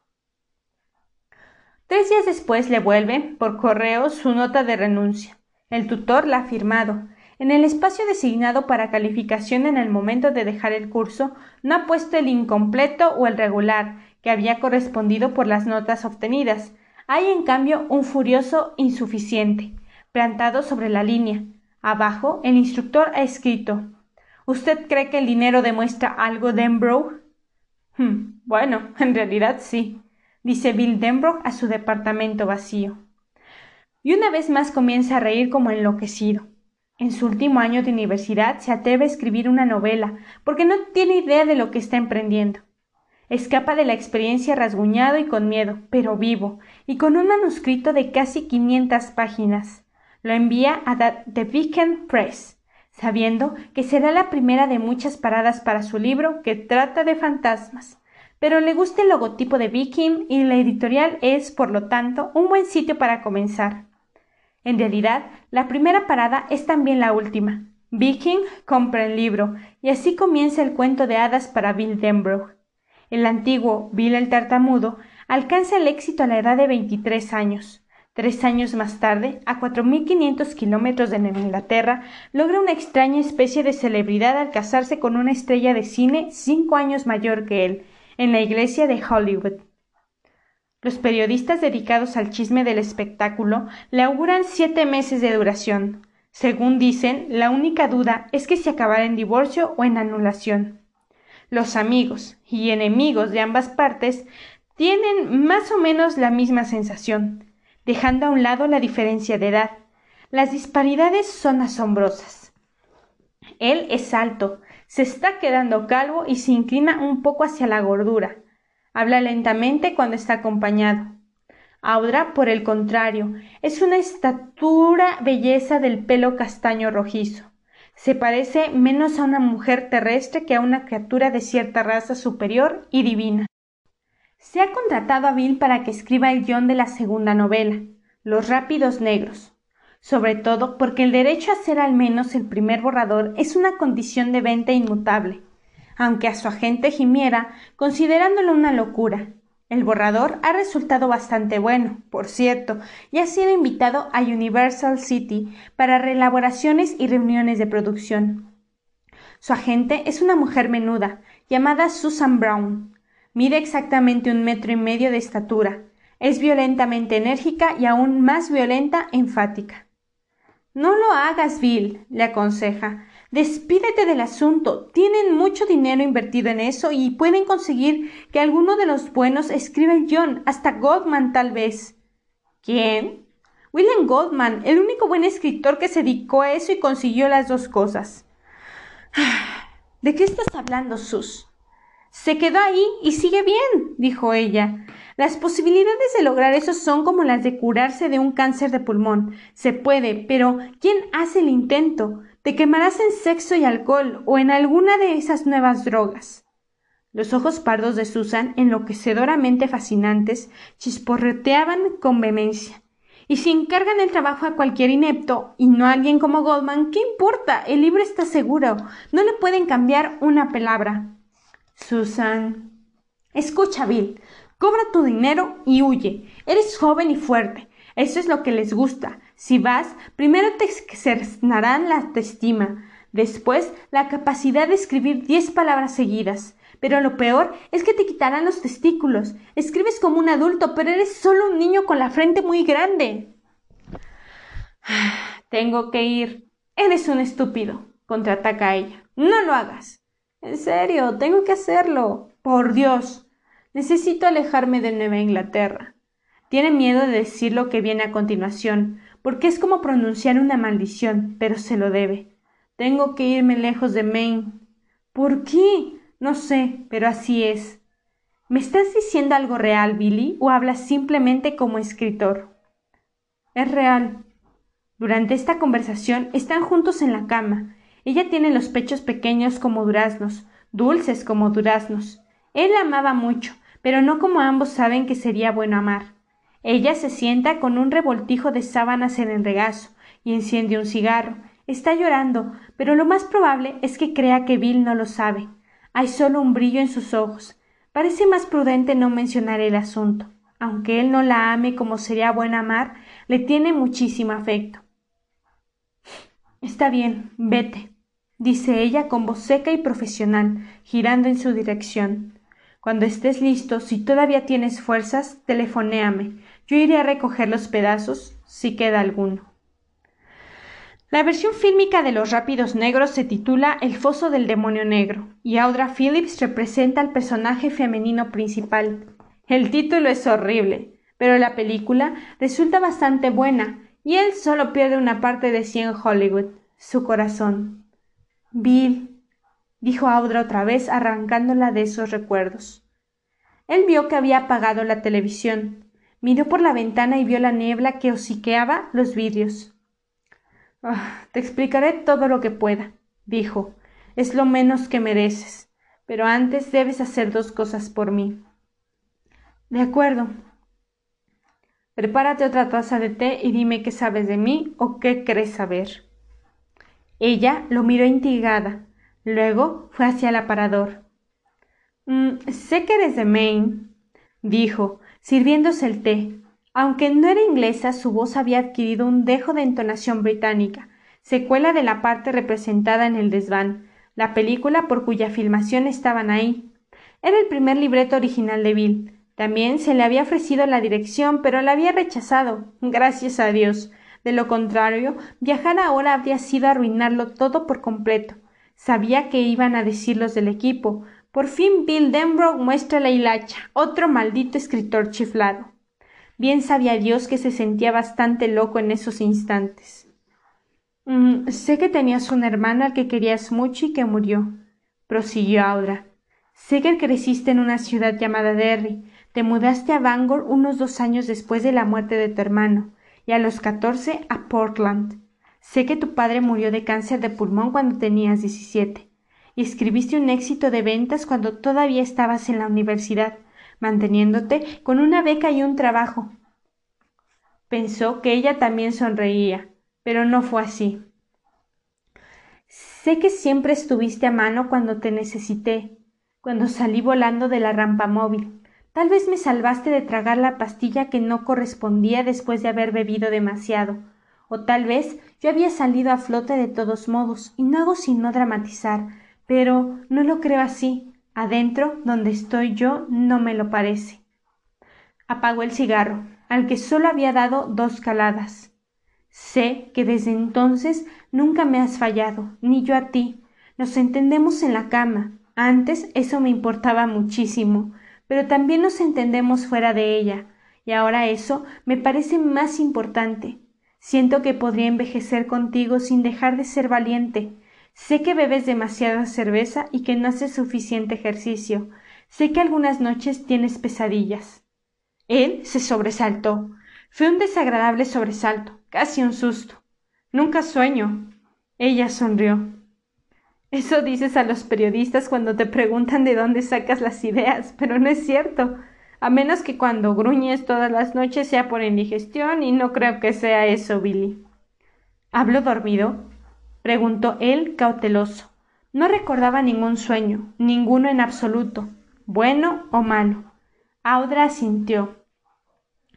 Tres días después le vuelve, por correo, su nota de renuncia. El tutor la ha firmado. En el espacio designado para calificación en el momento de dejar el curso, no ha puesto el incompleto o el regular, que había correspondido por las notas obtenidas. Hay, en cambio, un furioso insuficiente, plantado sobre la línea. Abajo, el instructor ha escrito ¿Usted cree que el dinero demuestra algo, Denbrough? Hmm, bueno, [laughs] en realidad sí, dice Bill Denbrough a su departamento vacío. Y una vez más comienza a reír como enloquecido. En su último año de universidad se atreve a escribir una novela, porque no tiene idea de lo que está emprendiendo. Escapa de la experiencia rasguñado y con miedo, pero vivo, y con un manuscrito de casi quinientas páginas. Lo envía a The Beacon Press, sabiendo que será la primera de muchas paradas para su libro que trata de fantasmas. Pero le gusta el logotipo de Viking y la editorial es, por lo tanto, un buen sitio para comenzar. En realidad, la primera parada es también la última. Viking compra el libro, y así comienza el cuento de hadas para Bill Denbrough. El antiguo Bill el tartamudo alcanza el éxito a la edad de veintitrés años. Tres años más tarde, a cuatro mil quinientos kilómetros de Inglaterra, logra una extraña especie de celebridad al casarse con una estrella de cine cinco años mayor que él, en la iglesia de Hollywood. Los periodistas dedicados al chisme del espectáculo le auguran siete meses de duración. Según dicen, la única duda es que se acabará en divorcio o en anulación. Los amigos y enemigos de ambas partes tienen más o menos la misma sensación, dejando a un lado la diferencia de edad. Las disparidades son asombrosas. Él es alto, se está quedando calvo y se inclina un poco hacia la gordura. Habla lentamente cuando está acompañado. Audra, por el contrario, es una estatura belleza del pelo castaño rojizo. Se parece menos a una mujer terrestre que a una criatura de cierta raza superior y divina. Se ha contratado a Bill para que escriba el guion de la segunda novela, Los rápidos negros, sobre todo porque el derecho a ser al menos el primer borrador es una condición de venta inmutable aunque a su agente gimiera, considerándolo una locura. El borrador ha resultado bastante bueno, por cierto, y ha sido invitado a Universal City para reelaboraciones y reuniones de producción. Su agente es una mujer menuda, llamada Susan Brown. Mide exactamente un metro y medio de estatura. Es violentamente enérgica y aún más violenta enfática. No lo hagas, Bill, le aconseja. Despídete del asunto. Tienen mucho dinero invertido en eso y pueden conseguir que alguno de los buenos escriba el John, hasta Goldman tal vez. ¿Quién? William Goldman, el único buen escritor que se dedicó a eso y consiguió las dos cosas. [sighs] ¿De qué estás hablando, Sus? Se quedó ahí y sigue bien, dijo ella. Las posibilidades de lograr eso son como las de curarse de un cáncer de pulmón. Se puede, pero ¿quién hace el intento? Te quemarás en sexo y alcohol o en alguna de esas nuevas drogas. Los ojos pardos de Susan, enloquecedoramente fascinantes, chisporreteaban con vehemencia. Y si encargan el trabajo a cualquier inepto y no a alguien como Goldman, ¿qué importa? El libro está seguro. No le pueden cambiar una palabra. Susan. Escucha, Bill. Cobra tu dinero y huye. Eres joven y fuerte. Eso es lo que les gusta. Si vas, primero te cernarán la autoestima, después la capacidad de escribir diez palabras seguidas. Pero lo peor es que te quitarán los testículos. Escribes como un adulto, pero eres solo un niño con la frente muy grande. [sighs] Tengo que ir. Eres un estúpido, contraataca ella. No lo hagas. En serio, tengo que hacerlo. Por Dios. Necesito alejarme de Nueva Inglaterra. Tiene miedo de decir lo que viene a continuación, porque es como pronunciar una maldición, pero se lo debe. Tengo que irme lejos de Maine. ¿Por qué? No sé, pero así es. ¿Me estás diciendo algo real, Billy, o hablas simplemente como escritor? Es real. Durante esta conversación están juntos en la cama. Ella tiene los pechos pequeños como duraznos, dulces como duraznos. Él la amaba mucho, pero no como ambos saben que sería bueno amar. Ella se sienta con un revoltijo de sábanas en el regazo y enciende un cigarro. Está llorando, pero lo más probable es que crea que Bill no lo sabe. Hay solo un brillo en sus ojos. Parece más prudente no mencionar el asunto. Aunque él no la ame como sería bueno amar, le tiene muchísimo afecto. Está bien, vete, dice ella con voz seca y profesional, girando en su dirección. Cuando estés listo, si todavía tienes fuerzas, telefonéame. Yo iré a recoger los pedazos, si queda alguno. La versión fílmica de Los Rápidos Negros se titula El foso del demonio negro, y Audra Phillips representa al personaje femenino principal. El título es horrible, pero la película resulta bastante buena, y él solo pierde una parte de sí en Hollywood, su corazón. Bill, dijo Audra otra vez, arrancándola de esos recuerdos. Él vio que había apagado la televisión, miró por la ventana y vio la niebla que hociqueaba los vidrios. Ah, te explicaré todo lo que pueda, dijo. Es lo menos que mereces. Pero antes debes hacer dos cosas por mí. De acuerdo. Prepárate otra taza de té y dime qué sabes de mí o qué crees saber. Ella lo miró intrigada. Luego fue hacia el aparador. Mm, sé que eres de Maine, dijo, sirviéndose el té. Aunque no era inglesa, su voz había adquirido un dejo de entonación británica, secuela de la parte representada en el desván, la película por cuya filmación estaban ahí. Era el primer libreto original de Bill. También se le había ofrecido la dirección, pero la había rechazado. Gracias a Dios. De lo contrario, viajar ahora habría sido arruinarlo todo por completo. Sabía que iban a decir los del equipo. Por fin Bill Denbrough muestra la hilacha, otro maldito escritor chiflado. Bien sabía Dios que se sentía bastante loco en esos instantes. Mm, sé que tenías una hermana al que querías mucho y que murió, prosiguió Audra. Sé que creciste en una ciudad llamada Derry, te mudaste a Bangor unos dos años después de la muerte de tu hermano, y a los catorce a Portland. Sé que tu padre murió de cáncer de pulmón cuando tenías diecisiete, y escribiste un éxito de ventas cuando todavía estabas en la universidad, manteniéndote con una beca y un trabajo. Pensó que ella también sonreía, pero no fue así. Sé que siempre estuviste a mano cuando te necesité, cuando salí volando de la rampa móvil. Tal vez me salvaste de tragar la pastilla que no correspondía después de haber bebido demasiado, o tal vez yo había salido a flote de todos modos, y no hago sino dramatizar, pero no lo creo así. Adentro, donde estoy yo, no me lo parece. Apagó el cigarro, al que solo había dado dos caladas. Sé que desde entonces nunca me has fallado, ni yo a ti. Nos entendemos en la cama. Antes eso me importaba muchísimo, pero también nos entendemos fuera de ella, y ahora eso me parece más importante. Siento que podría envejecer contigo sin dejar de ser valiente, Sé que bebes demasiada cerveza y que no haces suficiente ejercicio. Sé que algunas noches tienes pesadillas. Él se sobresaltó. Fue un desagradable sobresalto, casi un susto. Nunca sueño. Ella sonrió. Eso dices a los periodistas cuando te preguntan de dónde sacas las ideas, pero no es cierto. A menos que cuando gruñes todas las noches sea por indigestión, y no creo que sea eso, Billy. ¿Hablo dormido? Preguntó él cauteloso. No recordaba ningún sueño, ninguno en absoluto, bueno o malo. Audra sintió.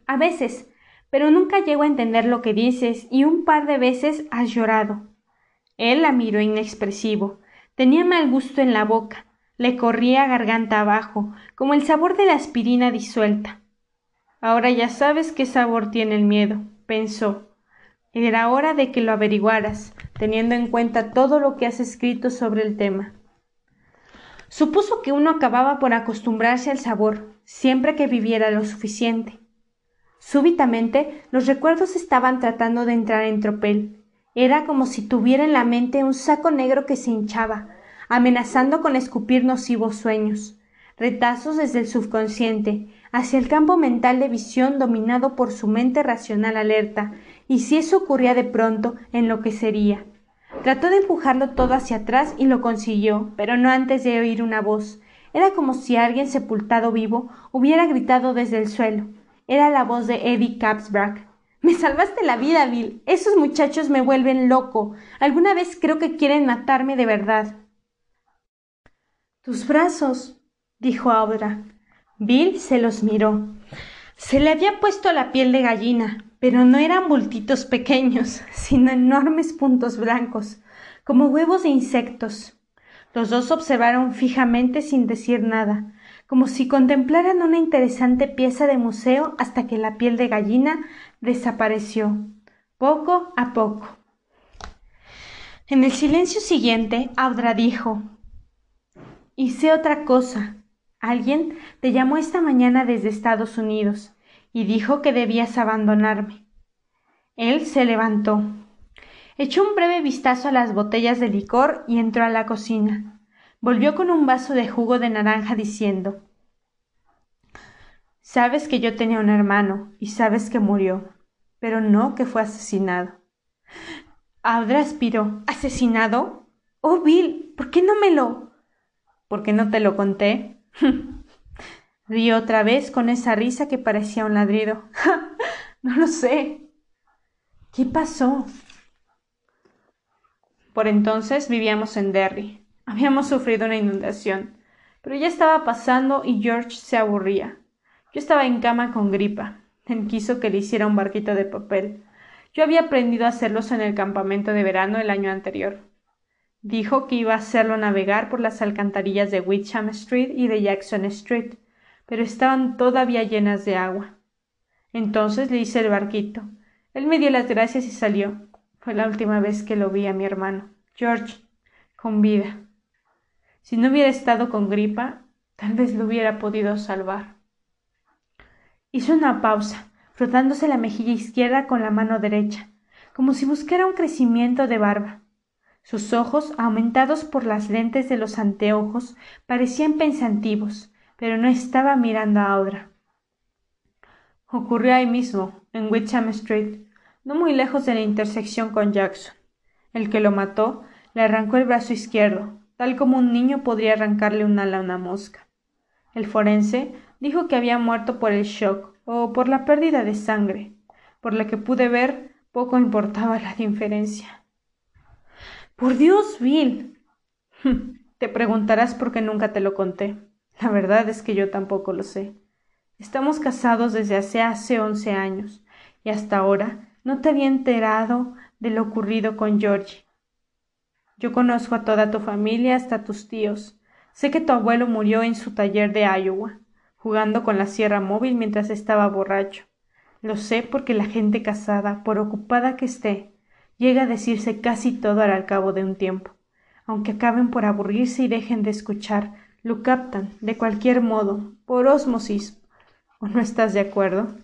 A veces, pero nunca llego a entender lo que dices y un par de veces has llorado. Él la miró inexpresivo. Tenía mal gusto en la boca. Le corría garganta abajo, como el sabor de la aspirina disuelta. Ahora ya sabes qué sabor tiene el miedo, pensó. Era hora de que lo averiguaras, teniendo en cuenta todo lo que has escrito sobre el tema. Supuso que uno acababa por acostumbrarse al sabor, siempre que viviera lo suficiente. Súbitamente los recuerdos estaban tratando de entrar en tropel. Era como si tuviera en la mente un saco negro que se hinchaba, amenazando con escupir nocivos sueños, retazos desde el subconsciente, hacia el campo mental de visión dominado por su mente racional alerta y si eso ocurría de pronto, en lo que sería. Trató de empujarlo todo hacia atrás y lo consiguió, pero no antes de oír una voz. Era como si alguien sepultado vivo hubiera gritado desde el suelo. Era la voz de Eddie Capsbrack. Me salvaste la vida, Bill. Esos muchachos me vuelven loco. Alguna vez creo que quieren matarme de verdad. Tus brazos, dijo Audra. Bill se los miró. Se le había puesto la piel de gallina, pero no eran bultitos pequeños, [laughs] sino enormes puntos blancos, como huevos de insectos. Los dos observaron fijamente sin decir nada, como si contemplaran una interesante pieza de museo hasta que la piel de gallina desapareció, poco a poco. En el silencio siguiente, Audra dijo Hice otra cosa. Alguien te llamó esta mañana desde Estados Unidos y dijo que debías abandonarme. Él se levantó. Echó un breve vistazo a las botellas de licor y entró a la cocina. Volvió con un vaso de jugo de naranja diciendo Sabes que yo tenía un hermano y sabes que murió, pero no que fue asesinado. Audra aspiró. ¿Asesinado? Oh, Bill, ¿por qué no me lo... ¿Por qué no te lo conté? [laughs] Rió otra vez con esa risa que parecía un ladrido. [laughs] no lo sé. ¿Qué pasó? Por entonces vivíamos en Derry. Habíamos sufrido una inundación, pero ya estaba pasando y George se aburría. Yo estaba en cama con gripa. Él quiso que le hiciera un barquito de papel. Yo había aprendido a hacerlos en el campamento de verano el año anterior. Dijo que iba a hacerlo navegar por las alcantarillas de Witcham Street y de Jackson Street, pero estaban todavía llenas de agua. Entonces le hice el barquito. Él me dio las gracias y salió. Fue la última vez que lo vi a mi hermano, George, con vida. Si no hubiera estado con gripa, tal vez lo hubiera podido salvar. Hizo una pausa, frotándose la mejilla izquierda con la mano derecha, como si buscara un crecimiento de barba. Sus ojos, aumentados por las lentes de los anteojos, parecían pensativos, pero no estaba mirando a Audra. Ocurrió ahí mismo, en Witcham Street, no muy lejos de la intersección con Jackson. El que lo mató le arrancó el brazo izquierdo, tal como un niño podría arrancarle un ala a una mosca. El forense dijo que había muerto por el shock o por la pérdida de sangre. Por la que pude ver, poco importaba la diferencia. Por Dios, Bill. [laughs] Te preguntarás por qué nunca te lo conté. La verdad es que yo tampoco lo sé. Estamos casados desde hace once años, y hasta ahora no te había enterado de lo ocurrido con Georgie. Yo conozco a toda tu familia, hasta tus tíos. Sé que tu abuelo murió en su taller de Iowa, jugando con la sierra móvil mientras estaba borracho. Lo sé porque la gente casada, por ocupada que esté, llega a decirse casi todo al cabo de un tiempo. Aunque acaben por aburrirse y dejen de escuchar, lo captan, de cualquier modo, por ósmosis. ¿O no estás de acuerdo?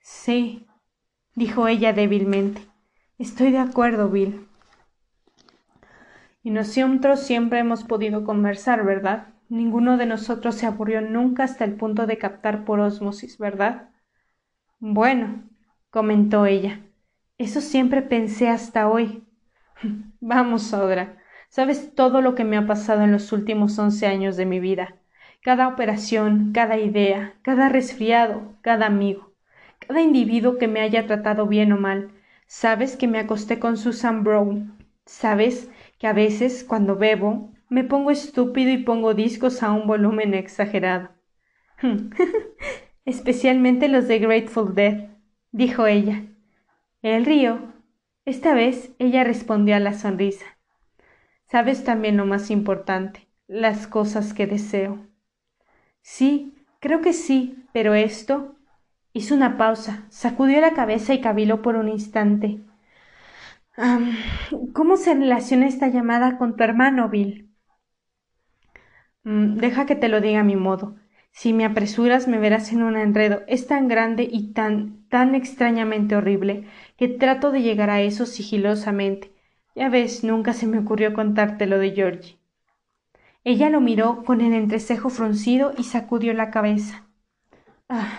Sí, dijo ella débilmente. Estoy de acuerdo, Bill. Y nosotros siempre hemos podido conversar, ¿verdad? Ninguno de nosotros se aburrió nunca hasta el punto de captar por ósmosis, ¿verdad? Bueno, comentó ella. Eso siempre pensé hasta hoy. [laughs] Vamos, Sodra. Sabes todo lo que me ha pasado en los últimos once años de mi vida. Cada operación, cada idea, cada resfriado, cada amigo, cada individuo que me haya tratado bien o mal. Sabes que me acosté con Susan Brown. Sabes que a veces, cuando bebo, me pongo estúpido y pongo discos a un volumen exagerado. [laughs] Especialmente los de Grateful Dead, dijo ella. El río. Esta vez ella respondió a la sonrisa. Sabes también lo más importante, las cosas que deseo. Sí, creo que sí, pero esto. Hizo una pausa, sacudió la cabeza y caviló por un instante. ¿Cómo se relaciona esta llamada con tu hermano, Bill? Mm, deja que te lo diga a mi modo. Si me apresuras me verás en un enredo. Es tan grande y tan, tan extrañamente horrible que trato de llegar a eso sigilosamente. Ya ves, nunca se me ocurrió contarte lo de Georgie. Ella lo miró con el entrecejo fruncido y sacudió la cabeza. Ah,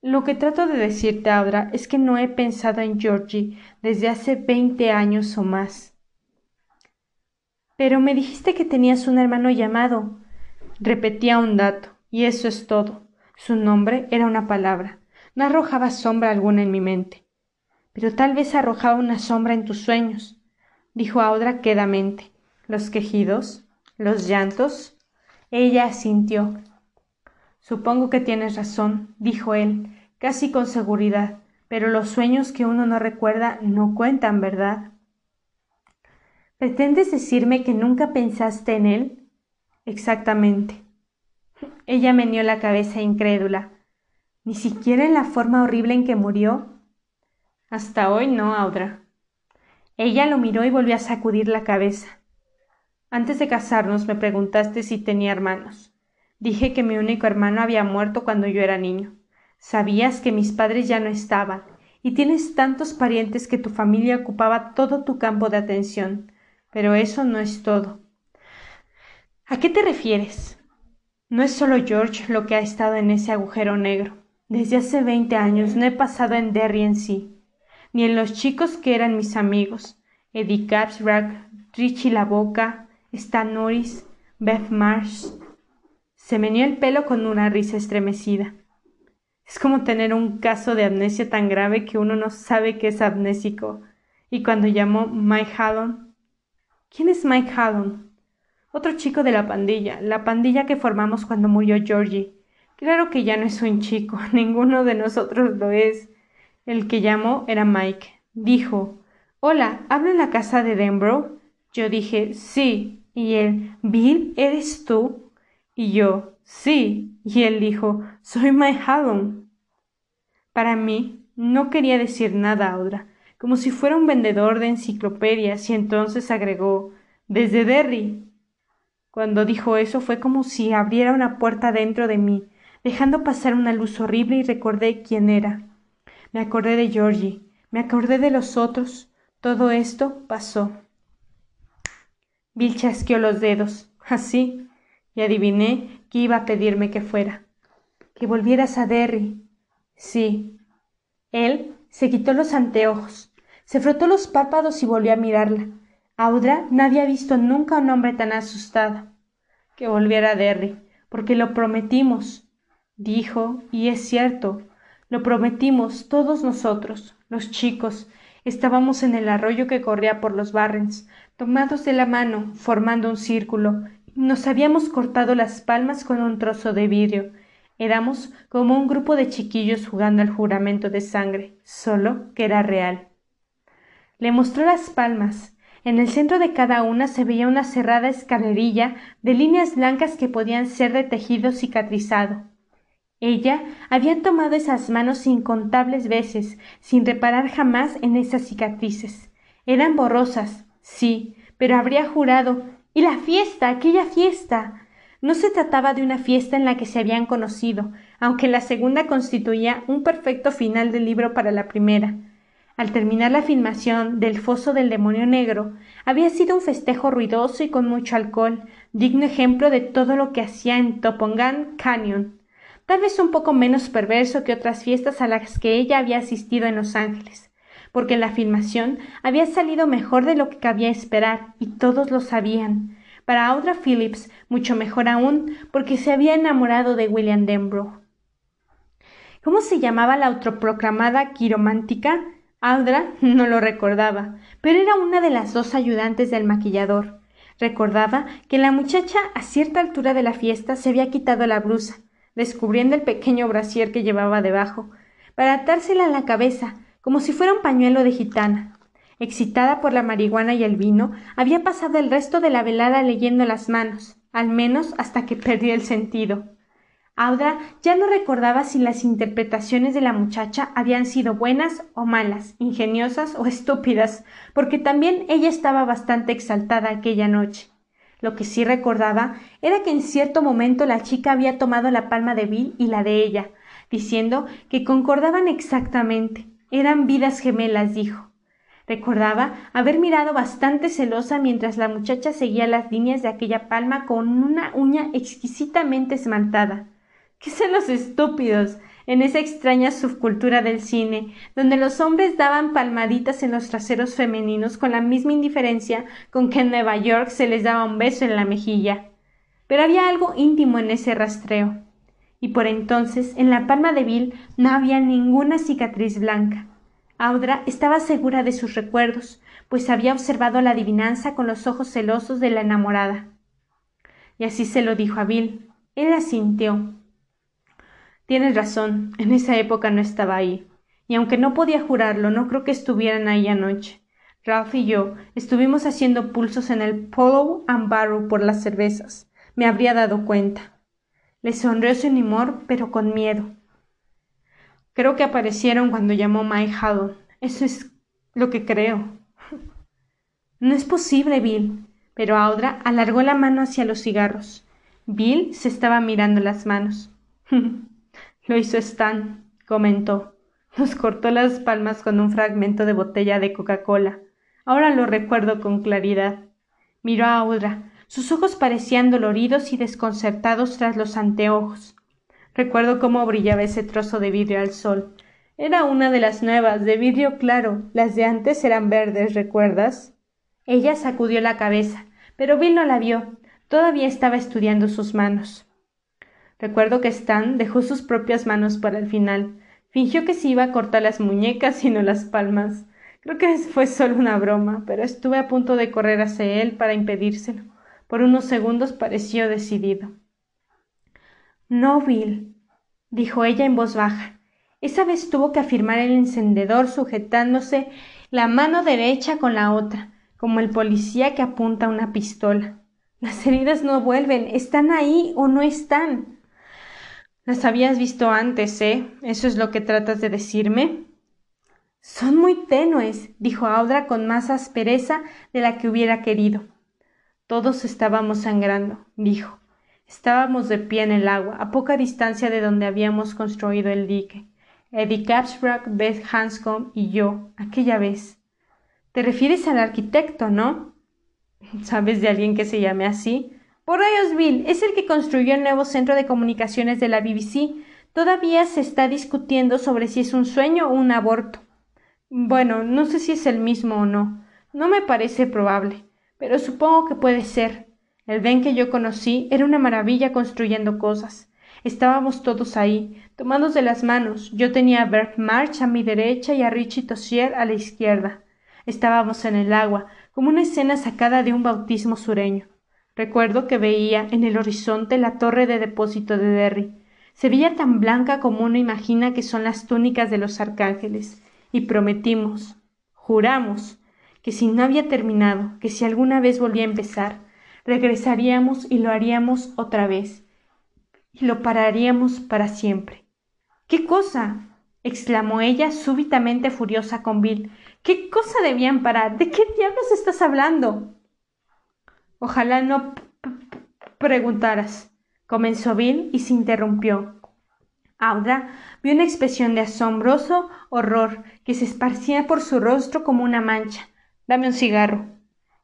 lo que trato de decirte ahora es que no he pensado en Georgie desde hace veinte años o más. Pero me dijiste que tenías un hermano llamado. Repetía un dato, y eso es todo. Su nombre era una palabra. No arrojaba sombra alguna en mi mente. Pero tal vez arrojaba una sombra en tus sueños, dijo Audra quedamente. Los quejidos, los llantos. Ella asintió. Supongo que tienes razón, dijo él, casi con seguridad, pero los sueños que uno no recuerda no cuentan, ¿verdad? ¿Pretendes decirme que nunca pensaste en él? Exactamente. Ella meneó la cabeza incrédula. ¿Ni siquiera en la forma horrible en que murió? Hasta hoy no, Audra. Ella lo miró y volvió a sacudir la cabeza. Antes de casarnos me preguntaste si tenía hermanos. Dije que mi único hermano había muerto cuando yo era niño. Sabías que mis padres ya no estaban, y tienes tantos parientes que tu familia ocupaba todo tu campo de atención. Pero eso no es todo. ¿A qué te refieres? No es solo George lo que ha estado en ese agujero negro. Desde hace veinte años no he pasado en Derry en sí, ni en los chicos que eran mis amigos, Eddie Capsbrack, Richie La Boca, Stan Norris, Beth Marsh. Se meneó el pelo con una risa estremecida. Es como tener un caso de amnesia tan grave que uno no sabe que es amnésico. Y cuando llamó Mike Haddon, ¿Quién es Mike Haddon? Otro chico de la pandilla, la pandilla que formamos cuando murió Georgie. Claro que ya no es un chico, [laughs] ninguno de nosotros lo es. El que llamó era Mike. Dijo, Hola, ¿hablo en la casa de Denbrough? Yo dije, sí. Y él, Bill, ¿eres tú? Y yo, sí. Y él dijo, soy Mike Haddon. Para mí, no quería decir nada ahora como si fuera un vendedor de enciclopedias, y entonces agregó desde Derry. Cuando dijo eso fue como si abriera una puerta dentro de mí, dejando pasar una luz horrible y recordé quién era. Me acordé de Georgie, me acordé de los otros. Todo esto pasó. Bill chasqueó los dedos, [laughs] así, y adiviné que iba a pedirme que fuera. Que volvieras a Derry. Sí. Él se quitó los anteojos, se frotó los párpados y volvió a mirarla. Audra no había visto nunca a un hombre tan asustado. Que volviera a Derry, porque lo prometimos. Dijo, y es cierto, lo prometimos todos nosotros, los chicos. Estábamos en el arroyo que corría por los Barrens, tomados de la mano, formando un círculo. Nos habíamos cortado las palmas con un trozo de vidrio. Éramos como un grupo de chiquillos jugando al juramento de sangre, solo que era real. Le mostró las palmas. En el centro de cada una se veía una cerrada escalerilla de líneas blancas que podían ser de tejido cicatrizado. Ella había tomado esas manos incontables veces, sin reparar jamás en esas cicatrices. Eran borrosas, sí, pero habría jurado. Y la fiesta, aquella fiesta. No se trataba de una fiesta en la que se habían conocido, aunque la segunda constituía un perfecto final del libro para la primera. Al terminar la filmación del Foso del Demonio Negro, había sido un festejo ruidoso y con mucho alcohol, digno ejemplo de todo lo que hacía en Topongan Canyon, tal vez un poco menos perverso que otras fiestas a las que ella había asistido en Los Ángeles, porque la filmación había salido mejor de lo que cabía esperar, y todos lo sabían. Para Audra Phillips, mucho mejor aún, porque se había enamorado de William Denbrough. ¿Cómo se llamaba la autoproclamada quiromántica? Audra [laughs] no lo recordaba, pero era una de las dos ayudantes del maquillador. Recordaba que la muchacha a cierta altura de la fiesta se había quitado la blusa, descubriendo el pequeño brasier que llevaba debajo, para atársela a la cabeza, como si fuera un pañuelo de gitana. Excitada por la marihuana y el vino, había pasado el resto de la velada leyendo las manos, al menos hasta que perdió el sentido. Audra ya no recordaba si las interpretaciones de la muchacha habían sido buenas o malas, ingeniosas o estúpidas, porque también ella estaba bastante exaltada aquella noche. Lo que sí recordaba era que en cierto momento la chica había tomado la palma de Bill y la de ella, diciendo que concordaban exactamente. Eran vidas gemelas, dijo. Recordaba haber mirado bastante celosa mientras la muchacha seguía las líneas de aquella palma con una uña exquisitamente esmaltada. ¿Qué son los estúpidos? En esa extraña subcultura del cine, donde los hombres daban palmaditas en los traseros femeninos con la misma indiferencia con que en Nueva York se les daba un beso en la mejilla. Pero había algo íntimo en ese rastreo. Y por entonces en la palma de Bill no había ninguna cicatriz blanca. Audra estaba segura de sus recuerdos, pues había observado la adivinanza con los ojos celosos de la enamorada. Y así se lo dijo a Bill. Él asintió. Tienes razón, en esa época no estaba ahí. Y aunque no podía jurarlo, no creo que estuvieran ahí anoche. Ralph y yo estuvimos haciendo pulsos en el Polo and Barrow por las cervezas. Me habría dado cuenta. Le sonrió sin humor, pero con miedo. Creo que aparecieron cuando llamó Mike Haddon. Eso es lo que creo. [laughs] No es posible, Bill. Pero Audra alargó la mano hacia los cigarros. Bill se estaba mirando las manos. [laughs] Lo hizo Stan, comentó. Nos cortó las palmas con un fragmento de botella de Coca-Cola. Ahora lo recuerdo con claridad. Miró a Audra. Sus ojos parecían doloridos y desconcertados tras los anteojos. Recuerdo cómo brillaba ese trozo de vidrio al sol. Era una de las nuevas, de vidrio claro. Las de antes eran verdes, ¿recuerdas? Ella sacudió la cabeza, pero Bill no la vio. Todavía estaba estudiando sus manos. Recuerdo que Stan dejó sus propias manos para el final. Fingió que se iba a cortar las muñecas y no las palmas. Creo que fue solo una broma, pero estuve a punto de correr hacia él para impedírselo. Por unos segundos pareció decidido. No, Bill, dijo ella en voz baja. Esa vez tuvo que afirmar el encendedor sujetándose la mano derecha con la otra como el policía que apunta una pistola. Las heridas no vuelven, están ahí o no están. Las habías visto antes, ¿eh? ¿Eso es lo que tratas de decirme? Son muy tenues, dijo Audra con más aspereza de la que hubiera querido. Todos estábamos sangrando, dijo. Estábamos de pie en el agua, a poca distancia de donde habíamos construido el dique. Eddie Capsbrack, Beth Hanscom y yo, aquella vez. Te refieres al arquitecto, ¿no? ¿Sabes de alguien que se llame así? Bill, es el que construyó el nuevo centro de comunicaciones de la BBC. Todavía se está discutiendo sobre si es un sueño o un aborto. Bueno, no sé si es el mismo o no. No me parece probable, pero supongo que puede ser. El Ben que yo conocí era una maravilla construyendo cosas. Estábamos todos ahí, tomados de las manos. Yo tenía a Bert March a mi derecha y a Richie Tossier a la izquierda. Estábamos en el agua, como una escena sacada de un bautismo sureño. Recuerdo que veía en el horizonte la torre de depósito de Derry. Se veía tan blanca como uno imagina que son las túnicas de los arcángeles, y prometimos, juramos, que si no había terminado, que si alguna vez volvía a empezar, regresaríamos y lo haríamos otra vez, y lo pararíamos para siempre. ¿Qué cosa? exclamó ella súbitamente furiosa con Bill. ¿Qué cosa debían parar? ¿De qué diablos estás hablando? Ojalá no preguntaras, comenzó Bill y se interrumpió. Audra vio una expresión de asombroso horror que se esparcía por su rostro como una mancha. Dame un cigarro.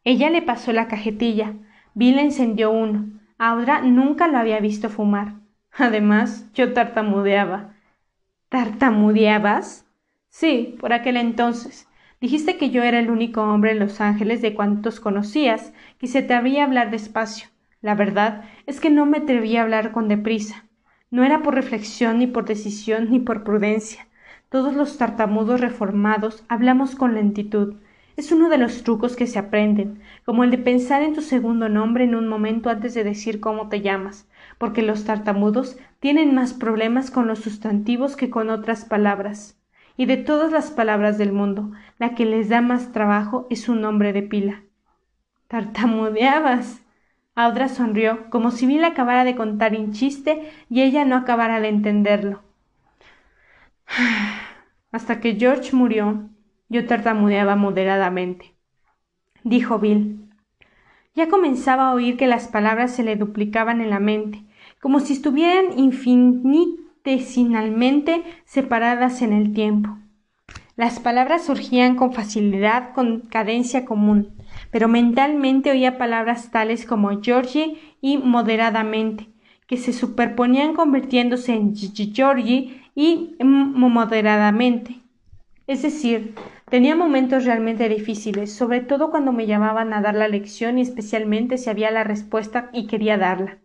Ella le pasó la cajetilla. Bill encendió uno. Audra nunca lo había visto fumar. Además, yo tartamudeaba. ¿Tartamudeabas? Sí, por aquel entonces. Dijiste que yo era el único hombre en Los Ángeles de cuantos conocías, que se te había hablar despacio. La verdad es que no me atreví a hablar con deprisa. No era por reflexión, ni por decisión, ni por prudencia. Todos los tartamudos reformados hablamos con lentitud. Es uno de los trucos que se aprenden, como el de pensar en tu segundo nombre en un momento antes de decir cómo te llamas porque los tartamudos tienen más problemas con los sustantivos que con otras palabras. Y de todas las palabras del mundo, la que les da más trabajo es un nombre de pila. Tartamudeabas. Audra sonrió, como si Bill acabara de contar un chiste y ella no acabara de entenderlo. [sighs] Hasta que George murió, yo tartamudeaba moderadamente. Dijo Bill. Ya comenzaba a oír que las palabras se le duplicaban en la mente, como si estuvieran infinitesimalmente separadas en el tiempo. Las palabras surgían con facilidad, con cadencia común, pero mentalmente oía palabras tales como Georgie y moderadamente, que se superponían convirtiéndose en Georgie y moderadamente. Es decir, tenía momentos realmente difíciles, sobre todo cuando me llamaban a dar la lección y especialmente si había la respuesta y quería darla.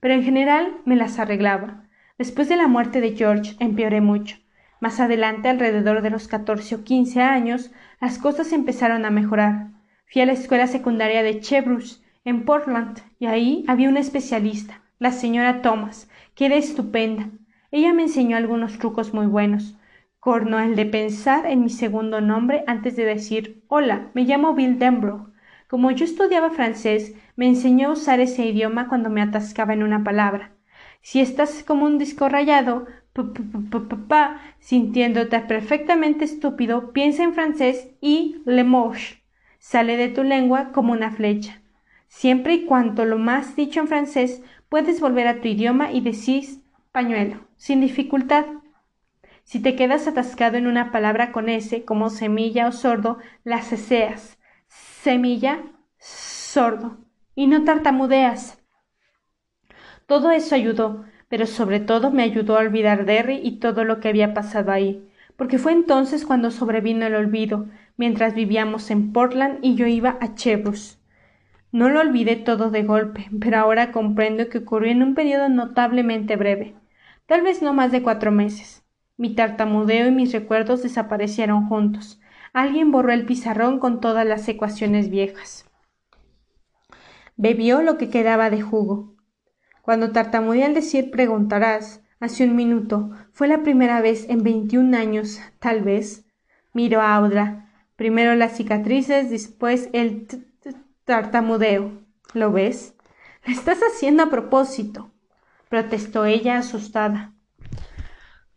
Pero en general me las arreglaba. Después de la muerte de George empeoré mucho. Más adelante, alrededor de los catorce o quince años, las cosas empezaron a mejorar. Fui a la escuela secundaria de Chebrus, en Portland, y ahí había una especialista, la señora Thomas, que era estupenda. Ella me enseñó algunos trucos muy buenos, corno el de pensar en mi segundo nombre antes de decir hola, me llamo Bill Denbrough. Como yo estudiaba francés, me enseñó a usar ese idioma cuando me atascaba en una palabra. Si estás como un disco rayado, sintiéndote perfectamente estúpido, piensa en francés y le moche sale de tu lengua como una flecha. Siempre y cuanto lo más dicho en francés, puedes volver a tu idioma y decís pañuelo, sin dificultad. Si te quedas atascado en una palabra con S, como semilla o sordo, la ceseas. Semilla, sordo. Y no tartamudeas. Todo eso ayudó, pero sobre todo me ayudó a olvidar Derry y todo lo que había pasado ahí, porque fue entonces cuando sobrevino el olvido, mientras vivíamos en Portland y yo iba a Chebrus. No lo olvidé todo de golpe, pero ahora comprendo que ocurrió en un periodo notablemente breve, tal vez no más de cuatro meses. Mi tartamudeo y mis recuerdos desaparecieron juntos. Alguien borró el pizarrón con todas las ecuaciones viejas. Bebió lo que quedaba de jugo. Cuando tartamudeé al decir preguntarás, hace un minuto, fue la primera vez en veintiún años, tal vez. Miro a Audra. Primero las cicatrices, después el tartamudeo. ¿Lo ves? Lo estás haciendo a propósito, protestó ella asustada.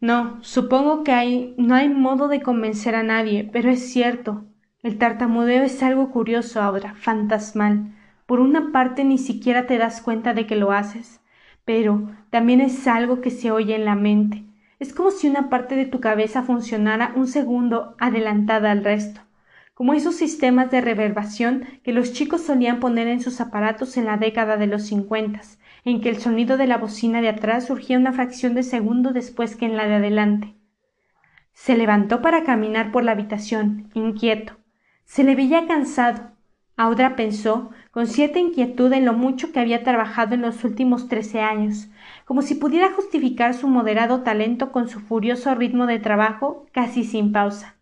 No, supongo que hay, no hay modo de convencer a nadie, pero es cierto. El tartamudeo es algo curioso ahora, fantasmal. Por una parte ni siquiera te das cuenta de que lo haces, pero también es algo que se oye en la mente. Es como si una parte de tu cabeza funcionara un segundo adelantada al resto, como esos sistemas de reverbación que los chicos solían poner en sus aparatos en la década de los cincuentas, en que el sonido de la bocina de atrás surgía una fracción de segundo después que en la de adelante. Se levantó para caminar por la habitación, inquieto. Se le veía cansado. Audra pensó, con cierta inquietud en lo mucho que había trabajado en los últimos trece años, como si pudiera justificar su moderado talento con su furioso ritmo de trabajo casi sin pausa.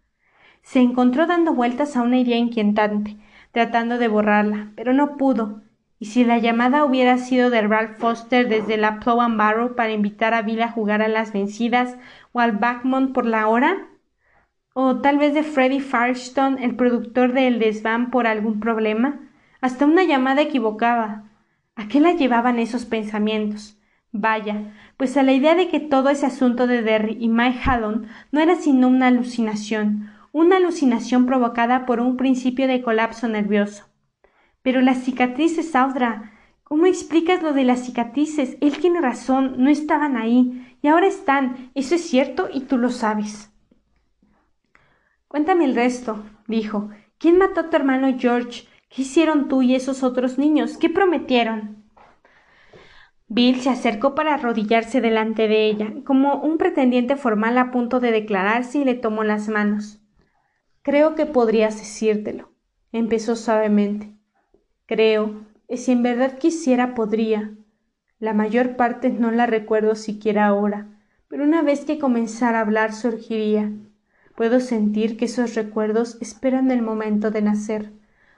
Se encontró dando vueltas a una idea inquietante, tratando de borrarla, pero no pudo, ¿Y si la llamada hubiera sido de Ralph Foster desde la Plow and Barrow para invitar a Bill a jugar a las vencidas o al Backmont por la hora? ¿O tal vez de Freddie Firestone, el productor de El Desván, por algún problema? Hasta una llamada equivocaba. ¿A qué la llevaban esos pensamientos? Vaya, pues a la idea de que todo ese asunto de Derry y Mike Hallon no era sino una alucinación, una alucinación provocada por un principio de colapso nervioso. Pero las cicatrices, Audra. ¿Cómo explicas lo de las cicatrices? Él tiene razón, no estaban ahí, y ahora están. Eso es cierto y tú lo sabes. Cuéntame el resto, dijo. ¿Quién mató a tu hermano George? ¿Qué hicieron tú y esos otros niños? ¿Qué prometieron? Bill se acercó para arrodillarse delante de ella, como un pretendiente formal a punto de declararse y le tomó las manos. Creo que podrías decírtelo, empezó suavemente. Creo, y si en verdad quisiera podría. La mayor parte no la recuerdo siquiera ahora, pero una vez que comenzara a hablar surgiría. Puedo sentir que esos recuerdos esperan el momento de nacer.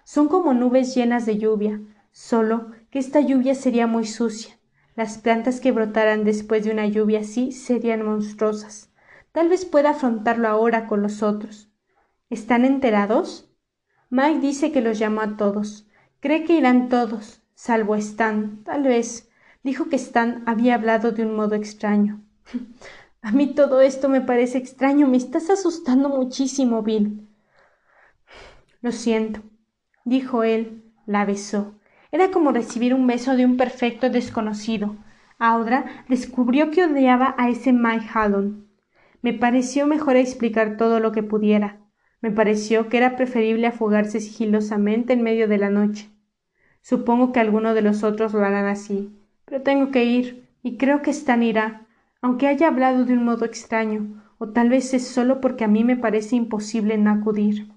Son como nubes llenas de lluvia, solo que esta lluvia sería muy sucia. Las plantas que brotaran después de una lluvia así serían monstruosas. Tal vez pueda afrontarlo ahora con los otros. ¿Están enterados? Mike dice que los llamó a todos. Cree que irán todos, salvo Stan. Tal vez. Dijo que Stan había hablado de un modo extraño. [laughs] A mí todo esto me parece extraño. Me estás asustando muchísimo, Bill. Lo siento, dijo él. La besó. Era como recibir un beso de un perfecto desconocido. Audra descubrió que odiaba a ese Mike Hallon. Me pareció mejor explicar todo lo que pudiera. Me pareció que era preferible afogarse sigilosamente en medio de la noche. Supongo que alguno de los otros lo harán así, pero tengo que ir, y creo que Stan irá. aunque haya hablado de un modo extraño, o tal vez es solo porque a mí me parece imposible no acudir.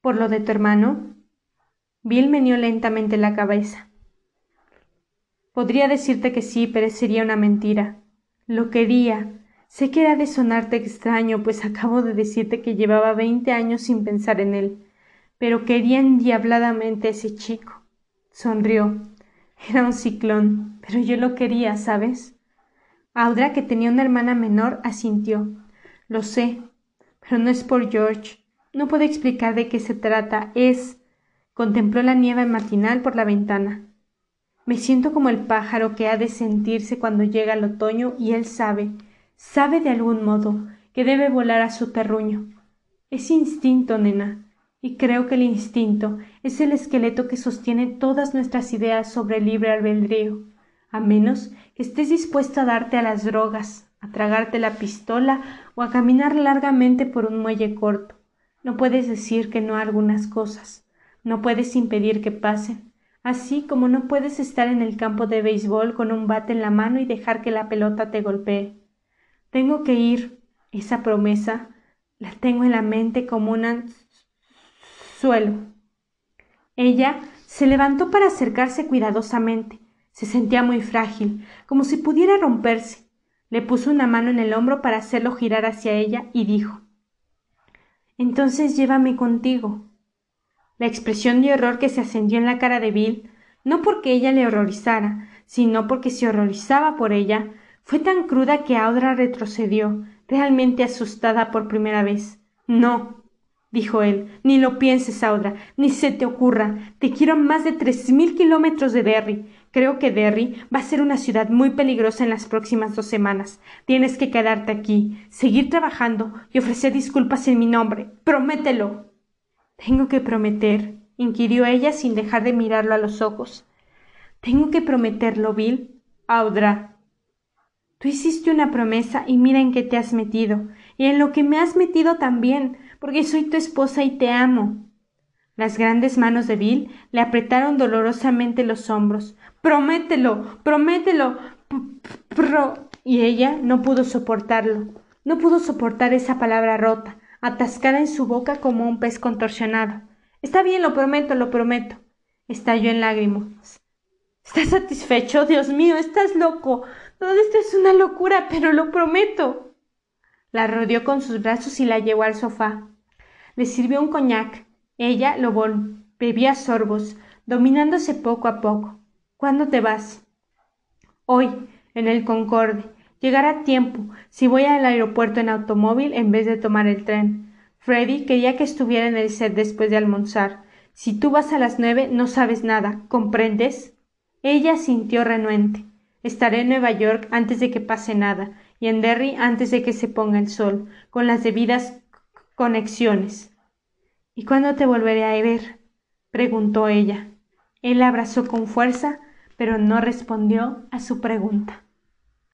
¿Por lo de tu hermano? Bill meneó lentamente la cabeza. Podría decirte que sí, pero sería una mentira. Lo quería. Sé que era de sonarte extraño, pues acabo de decirte que llevaba veinte años sin pensar en él. Pero quería endiabladamente a ese chico. Sonrió. Era un ciclón, pero yo lo quería, ¿sabes? Audra, que tenía una hermana menor, asintió. Lo sé, pero no es por George. No puedo explicar de qué se trata. Es. Contempló la nieve matinal por la ventana. Me siento como el pájaro que ha de sentirse cuando llega el otoño y él sabe, sabe de algún modo, que debe volar a su terruño. Es instinto, nena, y creo que el instinto es el esqueleto que sostiene todas nuestras ideas sobre el libre albedrío, a menos que estés dispuesto a darte a las drogas, a tragarte la pistola o a caminar largamente por un muelle corto. No puedes decir que no a algunas cosas, no puedes impedir que pasen, así como no puedes estar en el campo de béisbol con un bate en la mano y dejar que la pelota te golpee. Tengo que ir. Esa promesa la tengo en la mente como un suelo. Ella se levantó para acercarse cuidadosamente. Se sentía muy frágil, como si pudiera romperse. Le puso una mano en el hombro para hacerlo girar hacia ella y dijo Entonces llévame contigo. La expresión de horror que se ascendió en la cara de Bill, no porque ella le horrorizara, sino porque se horrorizaba por ella, fue tan cruda que Audra retrocedió, realmente asustada por primera vez. No, dijo él, ni lo pienses, Audra, ni se te ocurra. Te quiero a más de tres mil kilómetros de Derry. Creo que Derry va a ser una ciudad muy peligrosa en las próximas dos semanas. Tienes que quedarte aquí, seguir trabajando y ofrecer disculpas en mi nombre. Promételo. Tengo que prometer, inquirió ella sin dejar de mirarlo a los ojos. Tengo que prometerlo, Bill. Audra. Tú hiciste una promesa y mira en qué te has metido, y en lo que me has metido también, porque soy tu esposa y te amo. Las grandes manos de Bill le apretaron dolorosamente los hombros, Promételo, promételo. Pro. Y ella no pudo soportarlo. No pudo soportar esa palabra rota, atascada en su boca como un pez contorsionado. Está bien, lo prometo, lo prometo. Estalló en lágrimas. ¿Estás satisfecho? Dios mío, estás loco. Todo esto es una locura, pero lo prometo. La rodeó con sus brazos y la llevó al sofá. Le sirvió un coñac. Ella lo bebía sorbos, dominándose poco a poco. ¿Cuándo te vas? Hoy, en el Concorde. Llegará a tiempo si voy al aeropuerto en automóvil en vez de tomar el tren. Freddy quería que estuviera en el set después de almorzar. Si tú vas a las nueve no sabes nada, ¿comprendes? Ella sintió renuente. Estaré en Nueva York antes de que pase nada, y en Derry antes de que se ponga el sol, con las debidas conexiones. ¿Y cuándo te volveré a ver? preguntó ella. Él la abrazó con fuerza pero no respondió a su pregunta.